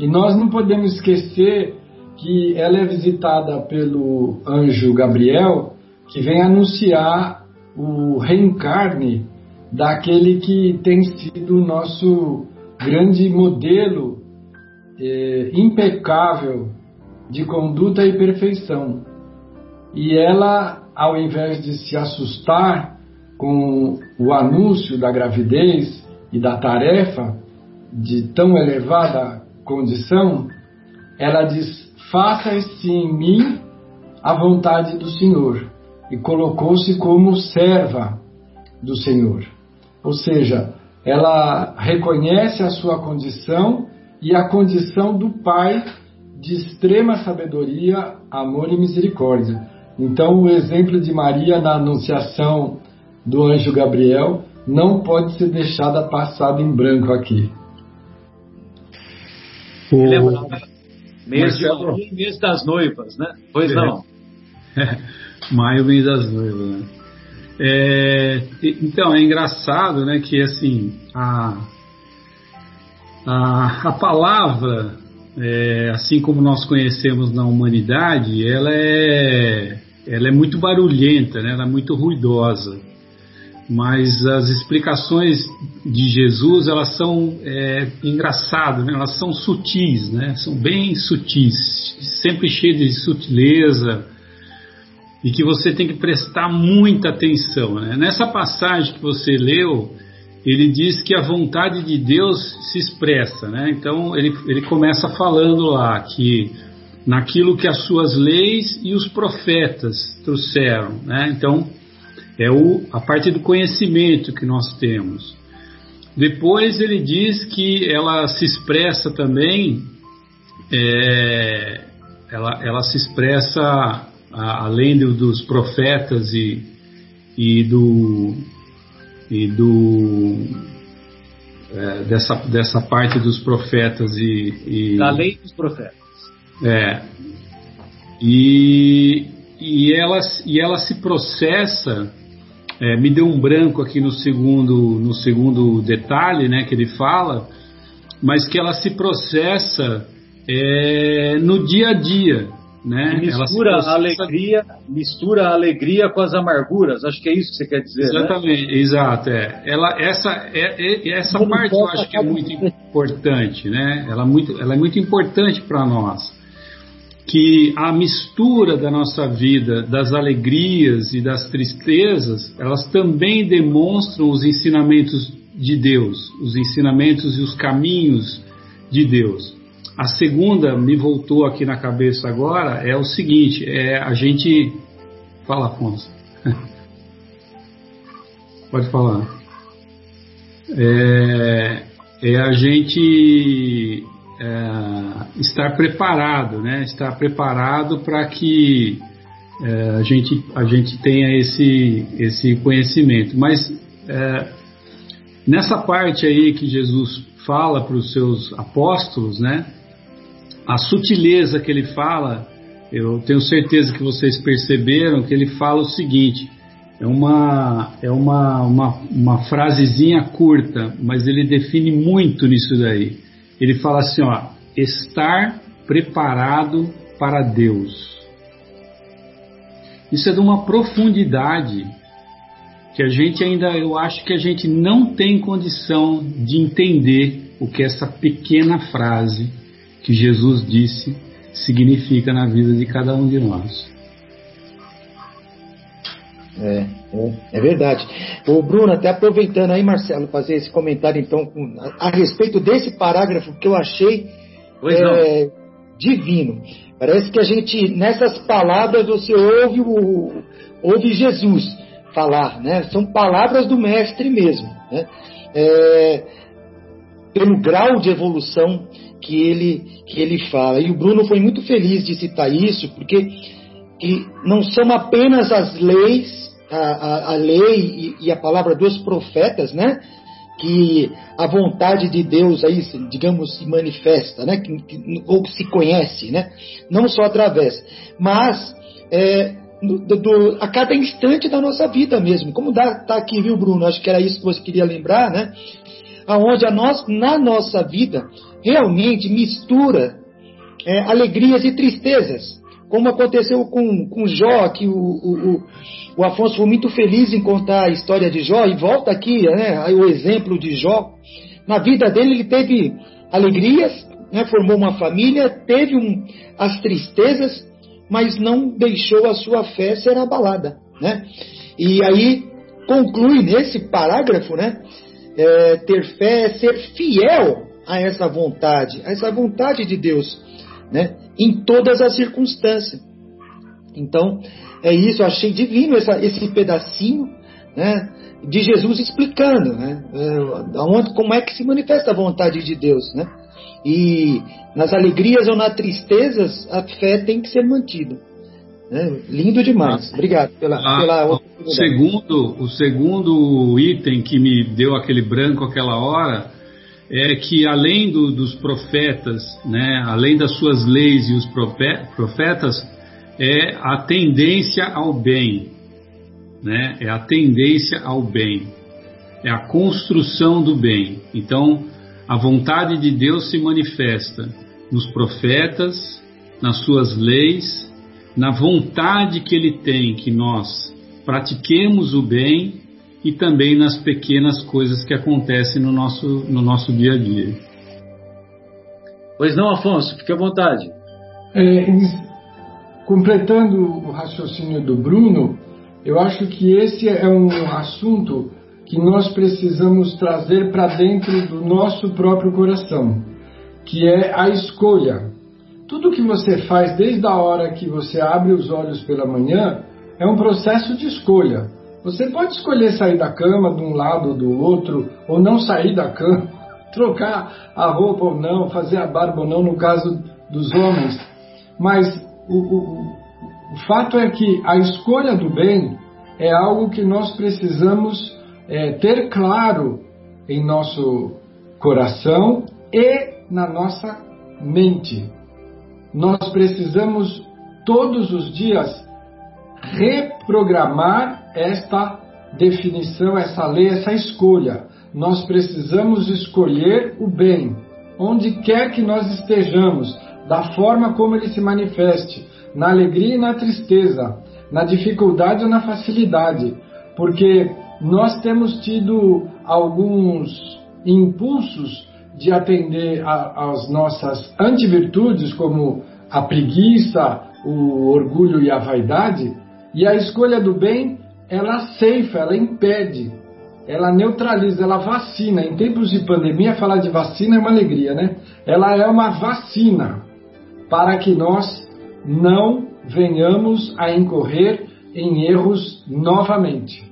E nós não podemos esquecer que ela é visitada pelo anjo Gabriel, que vem anunciar o reencarne daquele que tem sido o nosso grande modelo é, impecável de conduta e perfeição. E ela, ao invés de se assustar com o anúncio da gravidez e da tarefa de tão elevada condição, ela diz: Faça-se em mim a vontade do Senhor. E colocou-se como serva do Senhor. Ou seja, ela reconhece a sua condição e a condição do Pai de extrema sabedoria, amor e misericórdia. Então, o exemplo de Maria na anunciação do anjo Gabriel não pode ser deixado passado em branco aqui. O... Mês, Marcelo... de mês das noivas, né? Pois é. não. Maio, mês das noivas, né? É, então, é engraçado, né, que assim, a, a, a palavra, é, assim como nós conhecemos na humanidade, ela é, ela é muito barulhenta, né? ela é muito ruidosa. Mas as explicações de Jesus, elas são é, engraçadas, né? elas são sutis, né? são bem sutis, sempre cheias de sutileza, e que você tem que prestar muita atenção. Né? Nessa passagem que você leu, ele diz que a vontade de Deus se expressa. Né? Então ele, ele começa falando lá que naquilo que as suas leis e os profetas trouxeram. Né? Então, é o, a parte do conhecimento que nós temos. Depois ele diz que ela se expressa também, é, ela, ela se expressa a, além do, dos profetas e, e do, e do é, dessa, dessa parte dos profetas e, e da lei dos profetas é. E, e, ela, e ela se processa. É, me deu um branco aqui no segundo, no segundo detalhe né, que ele fala, mas que ela se processa é, no dia a dia. Né? mistura a alegria, mistura a alegria com as amarguras. Acho que é isso que você quer dizer. Né? Exatamente, né? exato. É. Ela, essa é, é essa parte eu acho que é muito importante, né? Ela, muito, ela é muito importante para nós que a mistura da nossa vida, das alegrias e das tristezas, elas também demonstram os ensinamentos de Deus, os ensinamentos e os caminhos de Deus. A segunda me voltou aqui na cabeça agora é o seguinte: é a gente fala, Afonso. Pode falar. É, é a gente é, estar preparado, né? Estar preparado para que é, a, gente, a gente tenha esse, esse conhecimento. Mas é, nessa parte aí que Jesus fala para os seus apóstolos, né? A sutileza que ele fala, eu tenho certeza que vocês perceberam que ele fala o seguinte: é uma, é uma, uma, uma frasezinha curta, mas ele define muito nisso daí. Ele fala assim, ó, estar preparado para Deus. Isso é de uma profundidade que a gente ainda, eu acho que a gente não tem condição de entender o que essa pequena frase que Jesus disse significa na vida de cada um de nós. É, é, é, verdade. O Bruno, até aproveitando aí, Marcelo, fazer esse comentário então com, a, a, respeito desse parágrafo que eu achei é, divino. Parece que a gente, nessas palavras, você ouve, o, ouve Jesus falar, né? São palavras do mestre mesmo, né? É, pelo grau de evolução que ele, que ele fala. E o Bruno foi muito feliz de citar isso, porque que não são apenas as leis a, a, a lei e, e, a palavra dos profetas, né? Que a vontade de Deus aí, digamos, se manifesta, né? Que, que, ou se conhece, né? Não só através, mas é, do, do, a cada instante da nossa vida mesmo. Como está aqui, viu, Bruno? Acho que era isso que você queria lembrar, né? Aonde a nós, na nossa vida realmente mistura é, alegrias e tristezas como aconteceu com, com Jó, que o, o, o, Afonso foi muito feliz em contar a história de Jó, e volta aqui né, o exemplo de Jó. Na vida dele, ele teve alegrias, né, formou uma família, teve um, as tristezas, mas não deixou a sua fé ser abalada. Né? E aí conclui nesse parágrafo, né, é, ter fé é ser fiel a essa vontade, a essa vontade de Deus né? em todas as circunstâncias. Então, é isso, eu achei divino essa, esse pedacinho né, de Jesus explicando né, é, aonde, como é que se manifesta a vontade de Deus. Né? E nas alegrias ou nas tristezas, a fé tem que ser mantida. Né? Lindo demais. Obrigado pela, ah, pela o segundo O segundo item que me deu aquele branco aquela hora é que além do, dos profetas, né, além das suas leis e os profetas, é a tendência ao bem, né, é a tendência ao bem, é a construção do bem. Então, a vontade de Deus se manifesta nos profetas, nas suas leis, na vontade que Ele tem que nós pratiquemos o bem e também nas pequenas coisas que acontecem no nosso, no nosso dia a dia. Pois não, Afonso, fique à vontade. É, completando o raciocínio do Bruno, eu acho que esse é um assunto que nós precisamos trazer para dentro do nosso próprio coração, que é a escolha. Tudo que você faz desde a hora que você abre os olhos pela manhã é um processo de escolha. Você pode escolher sair da cama de um lado ou do outro, ou não sair da cama, trocar a roupa ou não, fazer a barba ou não, no caso dos homens. Mas o, o, o fato é que a escolha do bem é algo que nós precisamos é, ter claro em nosso coração e na nossa mente. Nós precisamos todos os dias reprogramar esta definição, essa lei, essa escolha. Nós precisamos escolher o bem, onde quer que nós estejamos, da forma como ele se manifeste, na alegria e na tristeza, na dificuldade ou na facilidade, porque nós temos tido alguns impulsos de atender às nossas antivirtudes, como a preguiça, o orgulho e a vaidade, e a escolha do bem, ela ceifa, ela impede, ela neutraliza, ela vacina. Em tempos de pandemia, falar de vacina é uma alegria, né? Ela é uma vacina para que nós não venhamos a incorrer em erros novamente.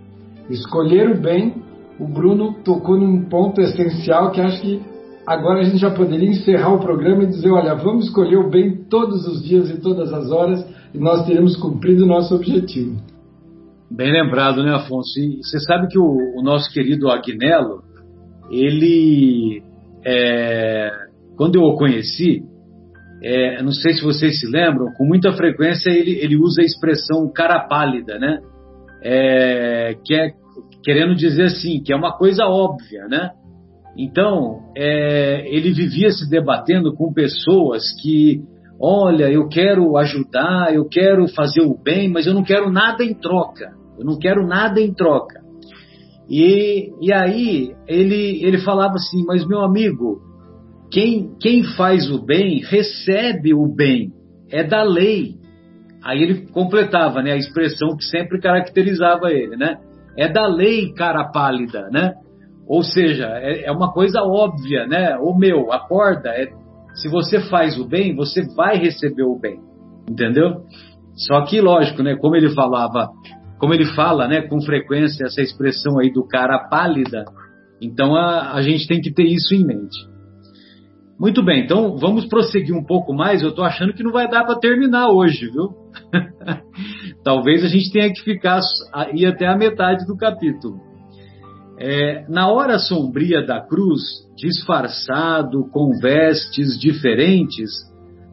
Escolher o bem, o Bruno tocou num ponto essencial que acho que agora a gente já poderia encerrar o programa e dizer: olha, vamos escolher o bem todos os dias e todas as horas e nós teremos cumprido o nosso objetivo. Bem lembrado, né, Afonso? E você sabe que o, o nosso querido Agnello, ele, é, quando eu o conheci, é, não sei se vocês se lembram, com muita frequência ele, ele usa a expressão cara pálida, né? É, que é querendo dizer assim, que é uma coisa óbvia, né? Então, é, ele vivia se debatendo com pessoas que, olha, eu quero ajudar, eu quero fazer o bem, mas eu não quero nada em troca. Eu não quero nada em troca. E, e aí ele, ele falava assim, mas meu amigo, quem, quem faz o bem recebe o bem, é da lei. Aí ele completava, né, a expressão que sempre caracterizava ele, né? É da lei, cara pálida, né? Ou seja, é, é uma coisa óbvia, né? O meu, acorda, é, se você faz o bem, você vai receber o bem, entendeu? Só que, lógico, né? Como ele falava, como ele fala, né? Com frequência essa expressão aí do cara pálida, então a, a gente tem que ter isso em mente. Muito bem, então vamos prosseguir um pouco mais. Eu estou achando que não vai dar para terminar hoje, viu? Talvez a gente tenha que ficar ir até a metade do capítulo. É, na hora sombria da cruz, disfarçado com vestes diferentes,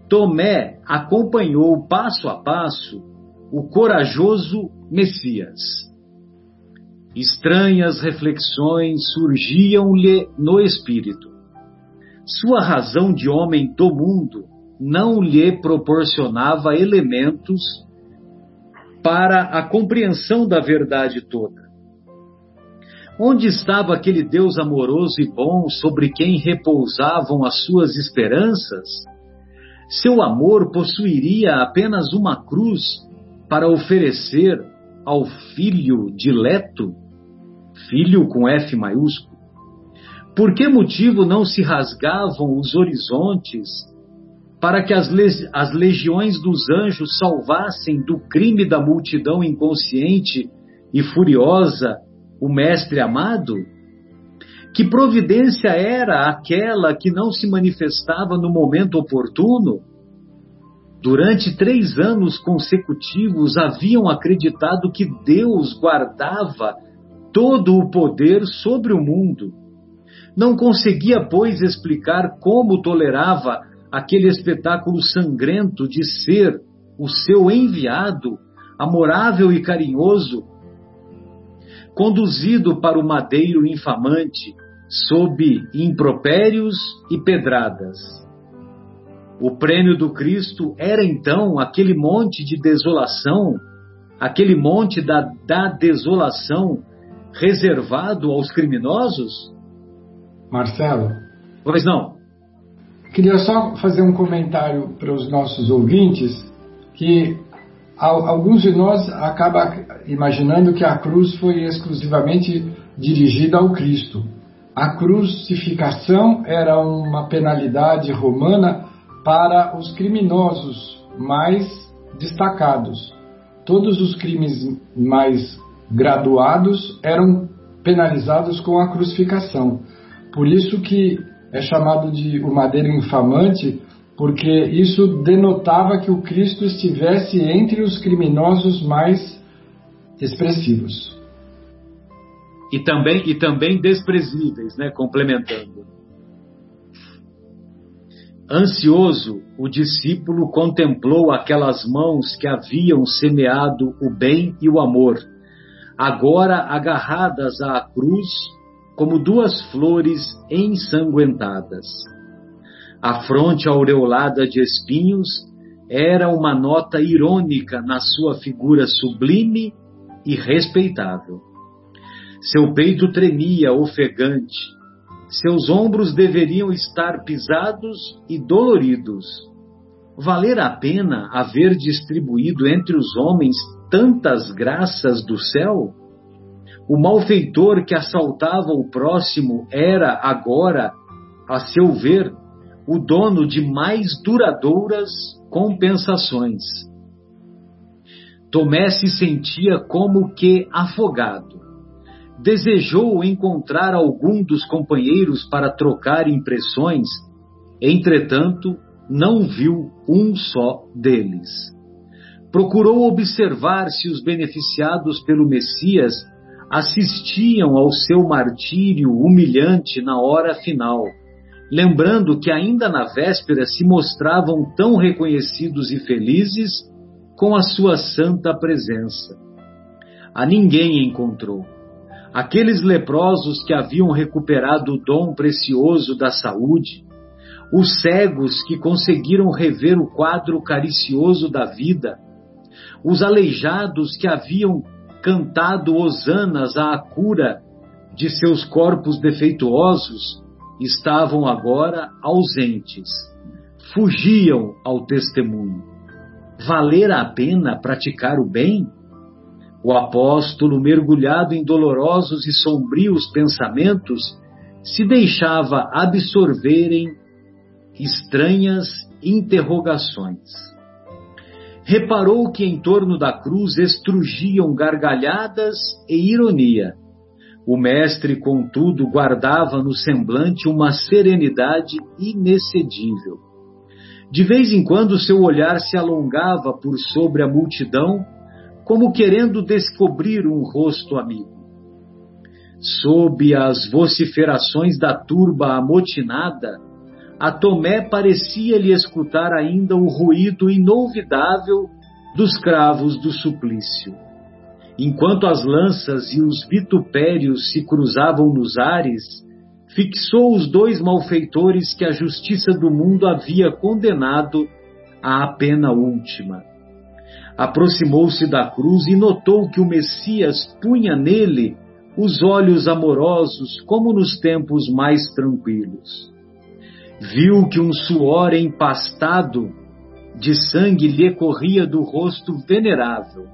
Tomé acompanhou passo a passo o corajoso Messias. Estranhas reflexões surgiam-lhe no espírito. Sua razão de homem do mundo não lhe proporcionava elementos para a compreensão da verdade toda. Onde estava aquele Deus amoroso e bom sobre quem repousavam as suas esperanças? Seu amor possuiria apenas uma cruz para oferecer ao filho dileto? Filho com F maiúsculo. Por que motivo não se rasgavam os horizontes para que as, as legiões dos anjos salvassem do crime da multidão inconsciente e furiosa o Mestre amado? Que providência era aquela que não se manifestava no momento oportuno? Durante três anos consecutivos haviam acreditado que Deus guardava todo o poder sobre o mundo. Não conseguia, pois, explicar como tolerava aquele espetáculo sangrento de ser o seu enviado, amorável e carinhoso, conduzido para o madeiro infamante, sob impropérios e pedradas. O prêmio do Cristo era então aquele monte de desolação, aquele monte da, da desolação reservado aos criminosos? Marcelo? Pois não. Queria só fazer um comentário para os nossos ouvintes que alguns de nós acabam imaginando que a cruz foi exclusivamente dirigida ao Cristo. A crucificação era uma penalidade romana para os criminosos mais destacados. Todos os crimes mais graduados eram penalizados com a crucificação. Por isso que é chamado de o madeiro infamante, porque isso denotava que o Cristo estivesse entre os criminosos mais expressivos. E também, e também desprezíveis, né? complementando. Ansioso, o discípulo contemplou aquelas mãos que haviam semeado o bem e o amor, agora agarradas à cruz como duas flores ensanguentadas. A fronte aureolada de espinhos era uma nota irônica na sua figura sublime e respeitável. Seu peito tremia ofegante, seus ombros deveriam estar pisados e doloridos. Valer a pena haver distribuído entre os homens tantas graças do céu? O malfeitor que assaltava o próximo era agora, a seu ver, o dono de mais duradouras compensações. Tomé se sentia como que afogado. desejou encontrar algum dos companheiros para trocar impressões, entretanto, não viu um só deles. Procurou observar se os beneficiados pelo Messias assistiam ao seu martírio humilhante na hora final, lembrando que ainda na véspera se mostravam tão reconhecidos e felizes com a sua santa presença. A ninguém encontrou. Aqueles leprosos que haviam recuperado o dom precioso da saúde, os cegos que conseguiram rever o quadro caricioso da vida, os aleijados que haviam cantado hosanas à cura de seus corpos defeituosos, estavam agora ausentes, fugiam ao testemunho. Valer a pena praticar o bem? O apóstolo, mergulhado em dolorosos e sombrios pensamentos, se deixava absorverem estranhas interrogações. Reparou que em torno da cruz estrugiam gargalhadas e ironia. O mestre, contudo, guardava no semblante uma serenidade inexcedível. De vez em quando seu olhar se alongava por sobre a multidão, como querendo descobrir um rosto amigo. Sob as vociferações da turba amotinada, a Tomé parecia-lhe escutar ainda o ruído inolvidável dos cravos do suplício. Enquanto as lanças e os vitupérios se cruzavam nos ares, fixou os dois malfeitores que a justiça do mundo havia condenado à pena última. Aproximou-se da cruz e notou que o Messias punha nele os olhos amorosos como nos tempos mais tranquilos viu que um suor empastado de sangue lhe corria do rosto venerável,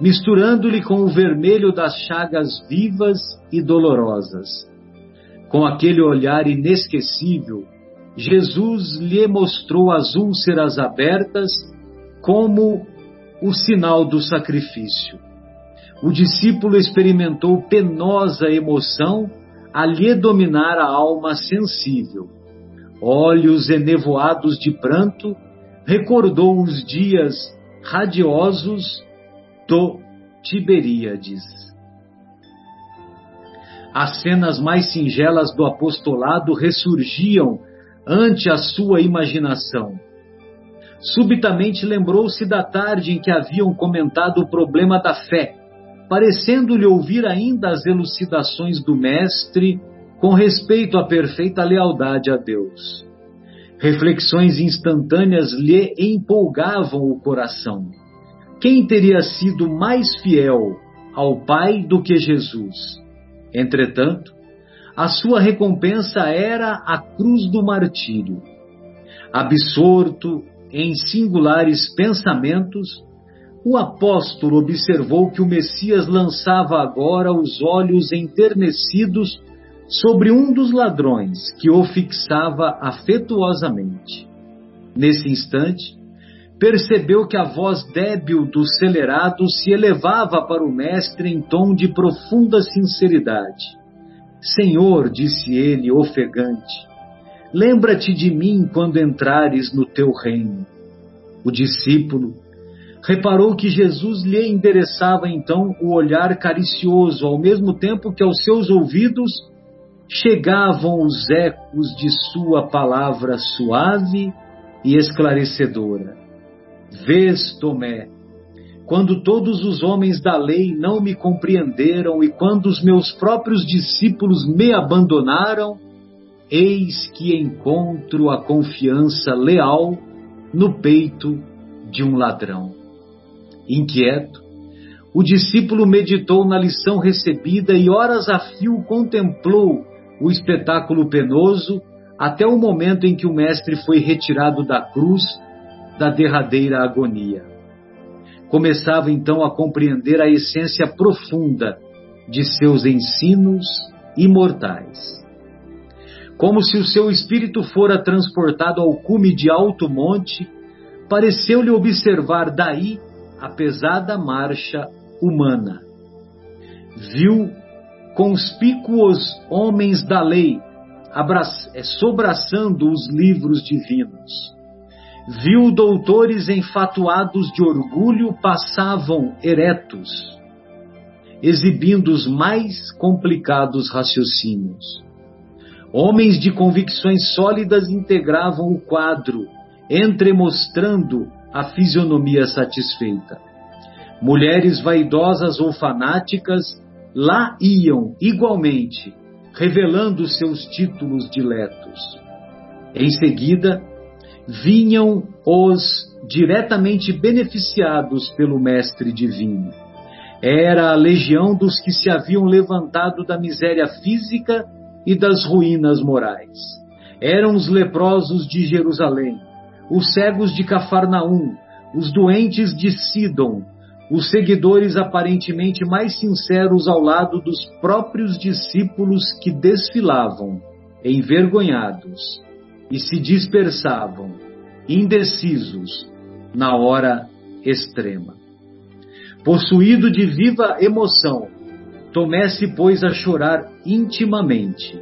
misturando-lhe com o vermelho das chagas vivas e dolorosas. Com aquele olhar inesquecível, Jesus lhe mostrou as úlceras abertas como o sinal do sacrifício. O discípulo experimentou penosa emoção a lhe dominar a alma sensível olhos enevoados de pranto, recordou os dias radiosos do Tiberíades. As cenas mais singelas do apostolado ressurgiam ante a sua imaginação. Subitamente lembrou-se da tarde em que haviam comentado o problema da fé, parecendo-lhe ouvir ainda as elucidações do Mestre com respeito à perfeita lealdade a Deus. Reflexões instantâneas lhe empolgavam o coração. Quem teria sido mais fiel ao Pai do que Jesus? Entretanto, a sua recompensa era a cruz do martírio. Absorto em singulares pensamentos, o apóstolo observou que o Messias lançava agora os olhos enternecidos sobre um dos ladrões que o fixava afetuosamente. Nesse instante, percebeu que a voz débil do celerado se elevava para o mestre em tom de profunda sinceridade. Senhor, disse ele, ofegante, lembra-te de mim quando entrares no teu reino. O discípulo reparou que Jesus lhe endereçava então o olhar caricioso, ao mesmo tempo que aos seus ouvidos chegavam os ecos de sua palavra suave e esclarecedora. Vês, Tomé, quando todos os homens da lei não me compreenderam e quando os meus próprios discípulos me abandonaram, eis que encontro a confiança leal no peito de um ladrão. Inquieto, o discípulo meditou na lição recebida e horas a fio contemplou o espetáculo penoso até o momento em que o Mestre foi retirado da cruz da derradeira agonia. Começava então a compreender a essência profunda de seus ensinos imortais. Como se o seu espírito fora transportado ao cume de alto monte, pareceu-lhe observar daí a pesada marcha humana. Viu conspícuos homens da lei, é, sobraçando os livros divinos. Viu doutores enfatuados de orgulho passavam eretos, exibindo os mais complicados raciocínios. Homens de convicções sólidas integravam o quadro, entremostrando a fisionomia satisfeita. Mulheres vaidosas ou fanáticas lá iam igualmente, revelando seus títulos diletos. Em seguida, vinham os diretamente beneficiados pelo Mestre Divino. Era a legião dos que se haviam levantado da miséria física e das ruínas morais. Eram os leprosos de Jerusalém, os cegos de Cafarnaum, os doentes de Sidom, os seguidores aparentemente mais sinceros ao lado dos próprios discípulos que desfilavam, envergonhados, e se dispersavam, indecisos, na hora extrema. Possuído de viva emoção, Tomé se pôs a chorar intimamente.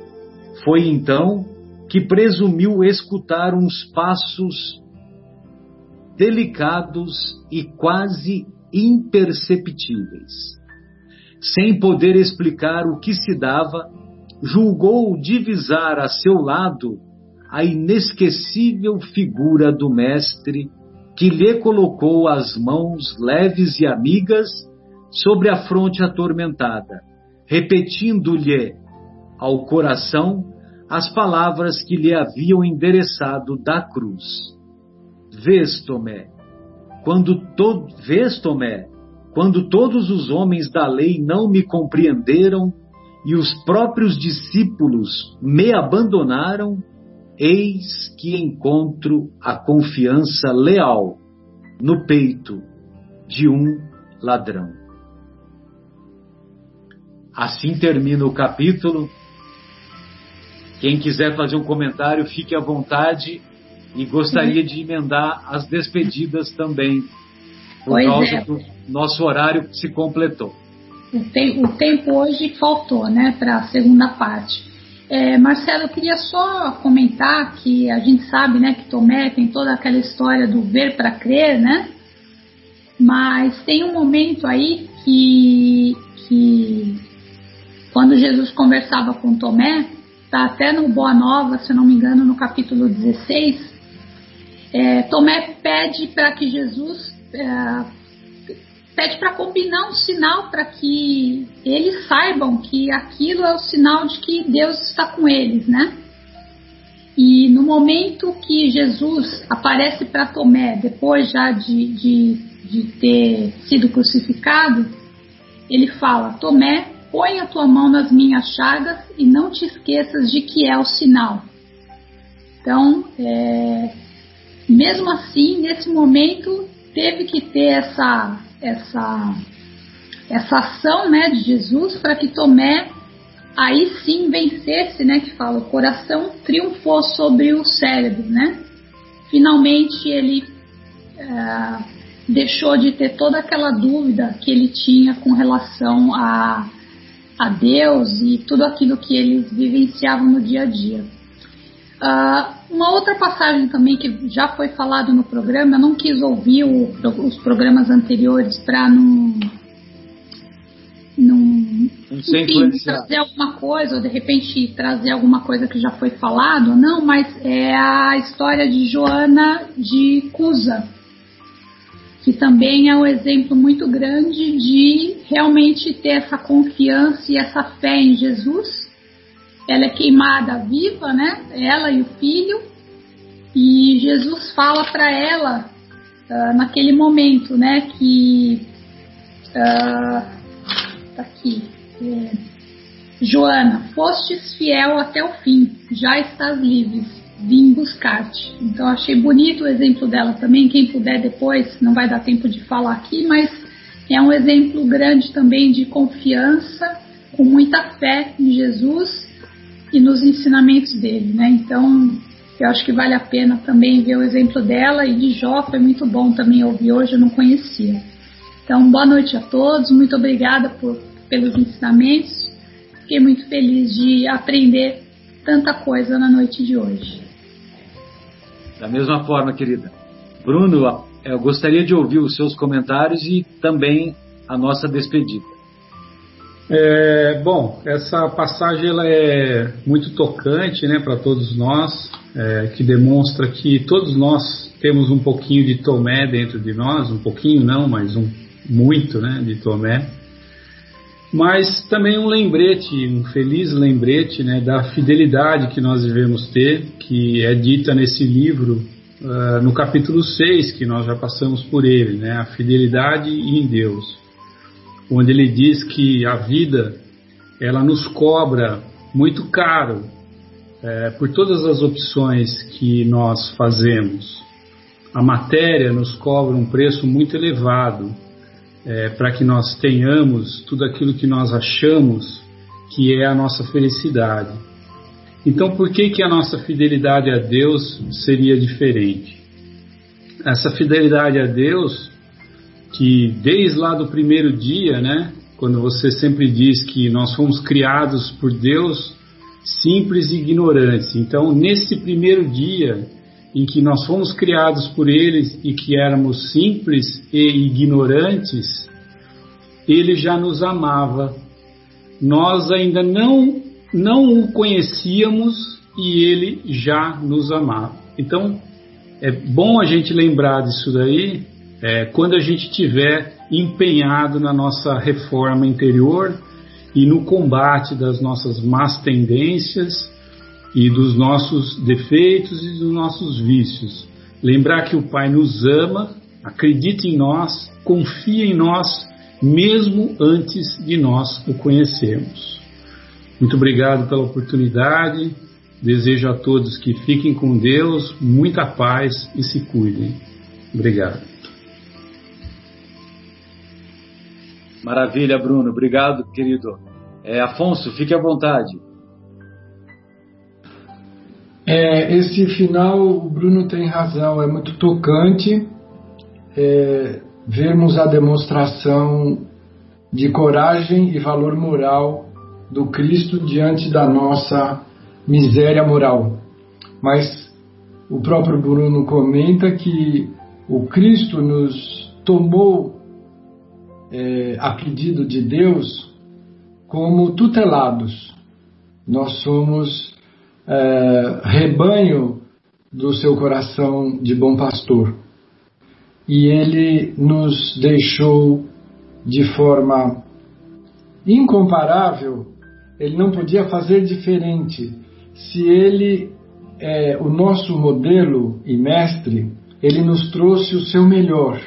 Foi então que presumiu escutar uns passos delicados e quase imperceptíveis. Sem poder explicar o que se dava, julgou divisar a seu lado a inesquecível figura do Mestre que lhe colocou as mãos leves e amigas sobre a fronte atormentada, repetindo-lhe ao coração as palavras que lhe haviam endereçado da cruz. Vês, Tomé, quando to... vês, Tomé, quando todos os homens da lei não me compreenderam e os próprios discípulos me abandonaram, eis que encontro a confiança leal no peito de um ladrão. Assim termina o capítulo. Quem quiser fazer um comentário, fique à vontade e gostaria de emendar as despedidas também, por pois causa é. do nosso horário se completou. O, te o tempo hoje faltou, né, para a segunda parte. É, Marcelo, eu queria só comentar que a gente sabe, né, que Tomé tem toda aquela história do ver para crer, né? Mas tem um momento aí que, que quando Jesus conversava com Tomé, está até no Boa Nova, se não me engano, no capítulo 16, é, Tomé pede para que Jesus é, pede para combinar um sinal para que eles saibam que aquilo é o sinal de que Deus está com eles, né? E no momento que Jesus aparece para Tomé, depois já de, de, de ter sido crucificado, ele fala: Tomé, põe a tua mão nas minhas chagas e não te esqueças de que é o sinal. Então, é, mesmo assim, nesse momento, teve que ter essa, essa, essa ação né, de Jesus para que Tomé aí sim vencesse, né, que fala, o coração triunfou sobre o cérebro, né? Finalmente ele é, deixou de ter toda aquela dúvida que ele tinha com relação a, a Deus e tudo aquilo que eles vivenciavam no dia a dia. Uh, uma outra passagem também que já foi falado no programa, eu não quis ouvir o, os programas anteriores para não, não enfim, trazer alguma coisa, ou de repente trazer alguma coisa que já foi falado, não, mas é a história de Joana de Cusa, que também é um exemplo muito grande de realmente ter essa confiança e essa fé em Jesus ela é queimada viva, né? Ela e o filho. E Jesus fala para ela uh, naquele momento, né? Que uh, tá aqui. É, Joana, fostes fiel até o fim, já estás livre, vim buscar-te. Então achei bonito o exemplo dela também. Quem puder depois, não vai dar tempo de falar aqui, mas é um exemplo grande também de confiança, com muita fé em Jesus e nos ensinamentos dele, né? Então, eu acho que vale a pena também ver o exemplo dela e de Jó foi muito bom também ouvir hoje, eu não conhecia. Então, boa noite a todos, muito obrigada por, pelos ensinamentos. fiquei muito feliz de aprender tanta coisa na noite de hoje. Da mesma forma, querida. Bruno, eu gostaria de ouvir os seus comentários e também a nossa despedida. É, bom, essa passagem ela é muito tocante né, para todos nós, é, que demonstra que todos nós temos um pouquinho de Tomé dentro de nós, um pouquinho não, mas um muito né, de Tomé. Mas também um lembrete, um feliz lembrete né, da fidelidade que nós devemos ter, que é dita nesse livro, uh, no capítulo 6, que nós já passamos por ele, né, a fidelidade em Deus onde ele diz que a vida ela nos cobra muito caro é, por todas as opções que nós fazemos. A matéria nos cobra um preço muito elevado é, para que nós tenhamos tudo aquilo que nós achamos que é a nossa felicidade. Então, por que que a nossa fidelidade a Deus seria diferente? Essa fidelidade a Deus que desde lá do primeiro dia, né, quando você sempre diz que nós fomos criados por Deus simples e ignorantes. Então, nesse primeiro dia em que nós fomos criados por Ele e que éramos simples e ignorantes, Ele já nos amava. Nós ainda não não o conhecíamos e Ele já nos amava. Então, é bom a gente lembrar disso daí é, quando a gente tiver empenhado na nossa reforma interior e no combate das nossas más tendências e dos nossos defeitos e dos nossos vícios. Lembrar que o Pai nos ama, acredita em nós, confia em nós, mesmo antes de nós o conhecermos. Muito obrigado pela oportunidade. Desejo a todos que fiquem com Deus, muita paz e se cuidem. Obrigado. Maravilha, Bruno. Obrigado, querido. É, Afonso, fique à vontade. É, esse final, o Bruno tem razão, é muito tocante é, vermos a demonstração de coragem e valor moral do Cristo diante da nossa miséria moral. Mas o próprio Bruno comenta que o Cristo nos tomou é, a pedido de Deus, como tutelados. Nós somos é, rebanho do seu coração de bom pastor. E ele nos deixou de forma incomparável, ele não podia fazer diferente. Se ele é o nosso modelo e mestre, ele nos trouxe o seu melhor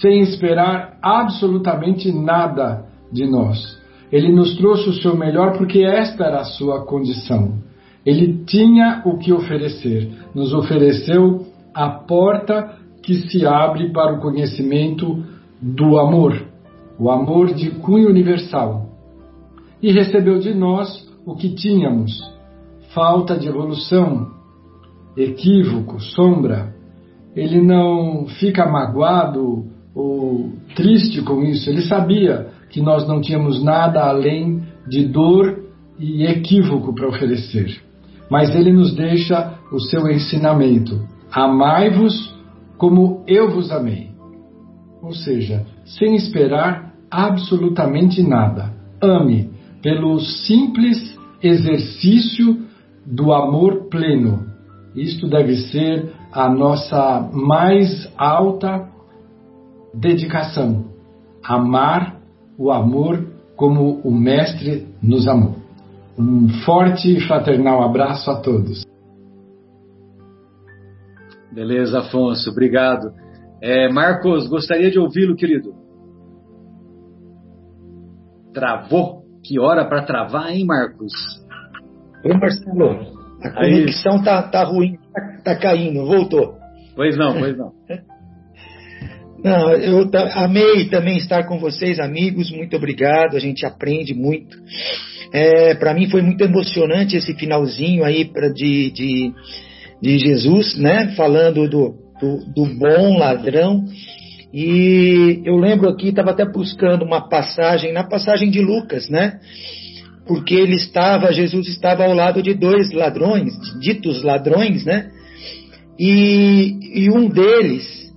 sem esperar absolutamente nada de nós. Ele nos trouxe o seu melhor porque esta era a sua condição. Ele tinha o que oferecer. Nos ofereceu a porta que se abre para o conhecimento do amor, o amor de cunho universal. E recebeu de nós o que tínhamos: falta de evolução, equívoco, sombra. Ele não fica magoado ou triste com isso. Ele sabia que nós não tínhamos nada além de dor e equívoco para oferecer. Mas ele nos deixa o seu ensinamento: amai-vos como eu vos amei. Ou seja, sem esperar absolutamente nada. Ame pelo simples exercício do amor pleno. Isto deve ser a nossa mais alta dedicação, amar o amor como o Mestre nos amou. Um forte e fraternal abraço a todos. Beleza, Afonso, obrigado. É, Marcos, gostaria de ouvi-lo, querido. Travou? Que hora para travar, hein, Marcos? Oi, Marcelo. A conexão tá, tá ruim, tá, tá caindo, voltou. Pois não, pois não. Não, eu amei também estar com vocês, amigos. Muito obrigado. A gente aprende muito. É, para mim foi muito emocionante esse finalzinho aí pra, de, de, de Jesus, né? Falando do, do, do bom ladrão. E eu lembro aqui, estava até buscando uma passagem, na passagem de Lucas, né? porque ele estava, Jesus estava ao lado de dois ladrões, ditos ladrões, né? E, e um deles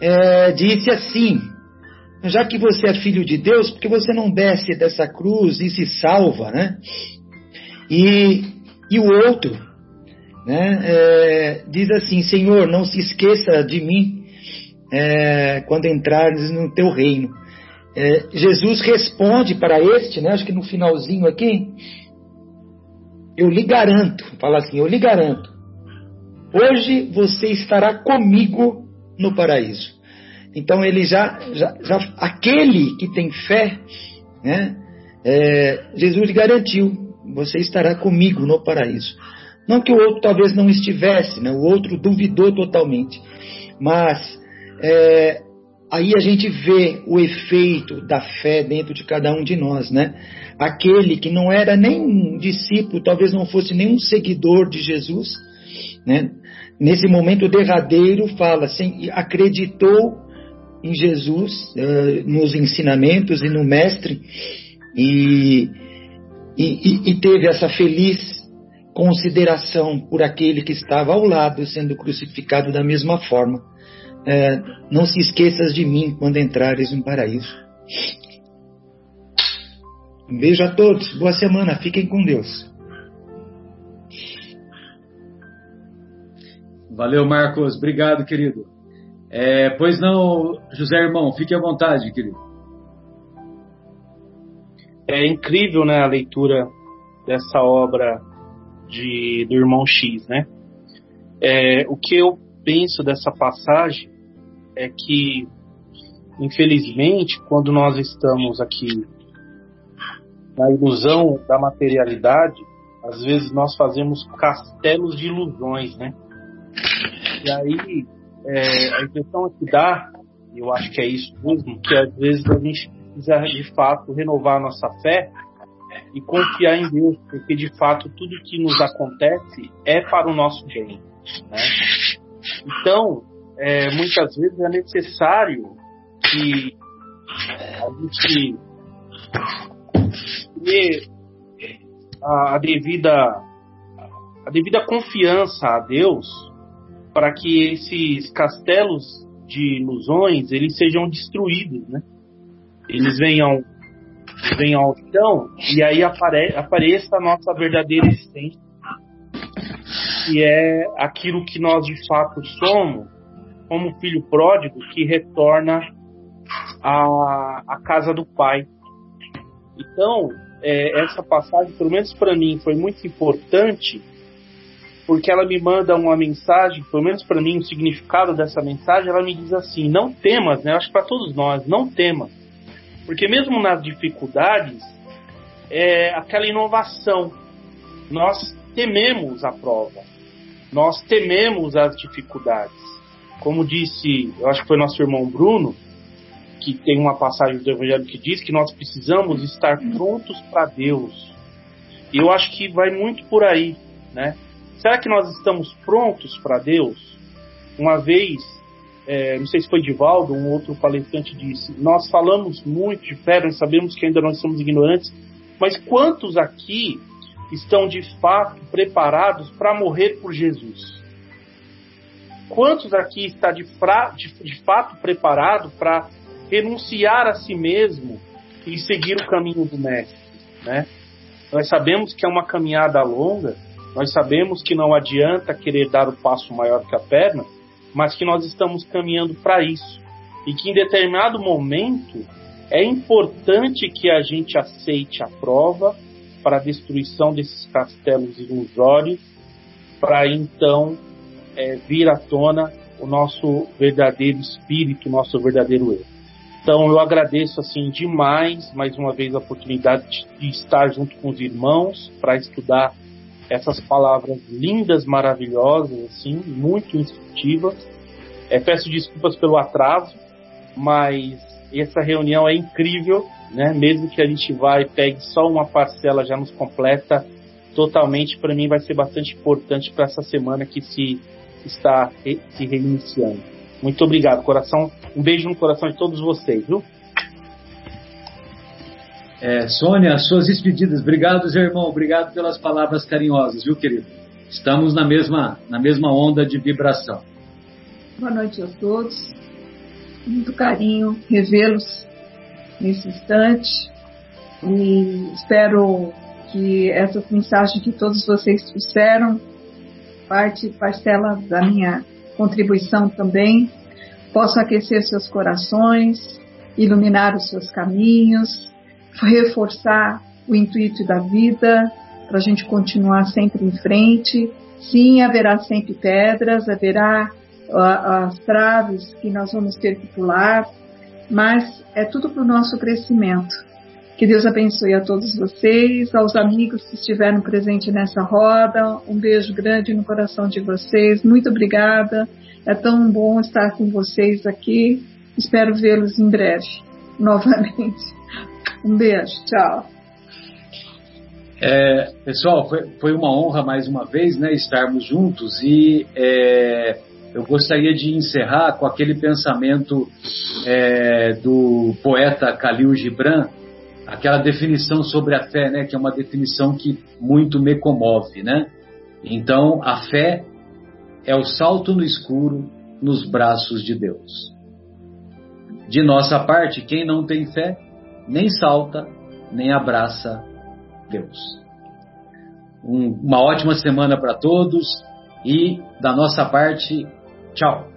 é, disse assim: já que você é filho de Deus, porque você não desce dessa cruz e se salva, né? E, e o outro, né, é, diz assim: Senhor, não se esqueça de mim é, quando entrares no teu reino. É, Jesus responde para este, né, acho que no finalzinho aqui, eu lhe garanto, fala assim, eu lhe garanto, hoje você estará comigo no paraíso. Então ele já, já, já aquele que tem fé, né, é, Jesus garantiu, você estará comigo no paraíso. Não que o outro talvez não estivesse, né, o outro duvidou totalmente, mas é, aí a gente vê o efeito da fé dentro de cada um de nós, né? Aquele que não era nem um discípulo, talvez não fosse nem um seguidor de Jesus, né? Nesse momento derradeiro, fala assim, acreditou em Jesus, uh, nos ensinamentos e no Mestre, e, e, e teve essa feliz consideração por aquele que estava ao lado sendo crucificado da mesma forma é, não se esqueças de mim quando entrares no paraíso. Um beijo a todos, boa semana, fiquem com Deus. Valeu, Marcos, obrigado, querido. É, pois não, José Irmão, fique à vontade, querido. É incrível, né, a leitura dessa obra de, do irmão X, né? É, o que eu penso dessa passagem é que, infelizmente, quando nós estamos aqui na ilusão da materialidade, às vezes nós fazemos castelos de ilusões, né? E aí, é, a impressão que dá, eu acho que é isso mesmo, que às vezes a gente precisa de fato renovar a nossa fé e confiar em Deus, porque de fato tudo que nos acontece é para o nosso bem. Né? Então, é, muitas vezes é necessário que a gente dê a, a devida a devida confiança a Deus para que esses castelos de ilusões eles sejam destruídos, né? Eles venham venham ao chão e aí apare, apareça a nossa verdadeira essência, que é aquilo que nós de fato somos como filho pródigo que retorna à, à casa do pai. Então, é, essa passagem, pelo menos para mim, foi muito importante porque ela me manda uma mensagem, pelo menos para mim, o significado dessa mensagem, ela me diz assim: não temas, né? Acho que para todos nós, não temas. Porque mesmo nas dificuldades, é aquela inovação. Nós tememos a prova. Nós tememos as dificuldades. Como disse, eu acho que foi nosso irmão Bruno, que tem uma passagem do Evangelho que diz que nós precisamos estar prontos para Deus. E eu acho que vai muito por aí, né? Será que nós estamos prontos para Deus? Uma vez, é, não sei se foi Divaldo, um outro palestrante disse, nós falamos muito de fé, nós sabemos que ainda nós somos ignorantes, mas quantos aqui estão de fato preparados para morrer por Jesus? Quantos aqui está de, fra, de, de fato preparado para renunciar a si mesmo e seguir o caminho do mestre, né? Nós sabemos que é uma caminhada longa, nós sabemos que não adianta querer dar o passo maior que a perna, mas que nós estamos caminhando para isso. E que em determinado momento é importante que a gente aceite a prova para a destruição desses castelos ilusórios, para então é, vir à tona o nosso verdadeiro espírito, o nosso verdadeiro eu. Então eu agradeço assim demais mais uma vez a oportunidade de, estar junto com os irmãos para estudar essas palavras lindas, maravilhosas, assim, muito instrutivas. É, peço desculpas pelo atraso, mas essa reunião é incrível, né? Mesmo que a gente vá e pegue só uma parcela, já nos completa totalmente. Para mim vai ser bastante importante para essa semana que se está se reiniciando. Muito obrigado, coração. Um beijo no coração de todos vocês, viu? É, Sônia, suas despedidas. Obrigado, irmão. Obrigado pelas palavras carinhosas, viu, querido? Estamos na mesma, na mesma onda de vibração. Boa noite a todos. Muito carinho revê-los nesse instante. E espero que essa mensagem que todos vocês trouxeram, parte, parcela da minha contribuição também, possa aquecer seus corações, iluminar os seus caminhos, reforçar o intuito da vida, para a gente continuar sempre em frente. Sim, haverá sempre pedras, haverá as traves que nós vamos ter que pular, mas é tudo para o nosso crescimento. Que Deus abençoe a todos vocês, aos amigos que estiveram presentes nessa roda. Um beijo grande no coração de vocês. Muito obrigada. É tão bom estar com vocês aqui. Espero vê-los em breve, novamente. Um beijo. Tchau. É, pessoal, foi, foi, uma honra mais uma vez né, estarmos juntos e é, eu gostaria de encerrar com aquele pensamento é, do poeta Khalil Gibran, aquela definição sobre a fé, né, que é uma definição que muito me comove, né? Então, a fé é o salto no escuro nos braços de Deus. De nossa parte, quem não tem fé, nem salta, nem abraça Deus. Um, uma ótima semana para todos e, da nossa parte, tchau.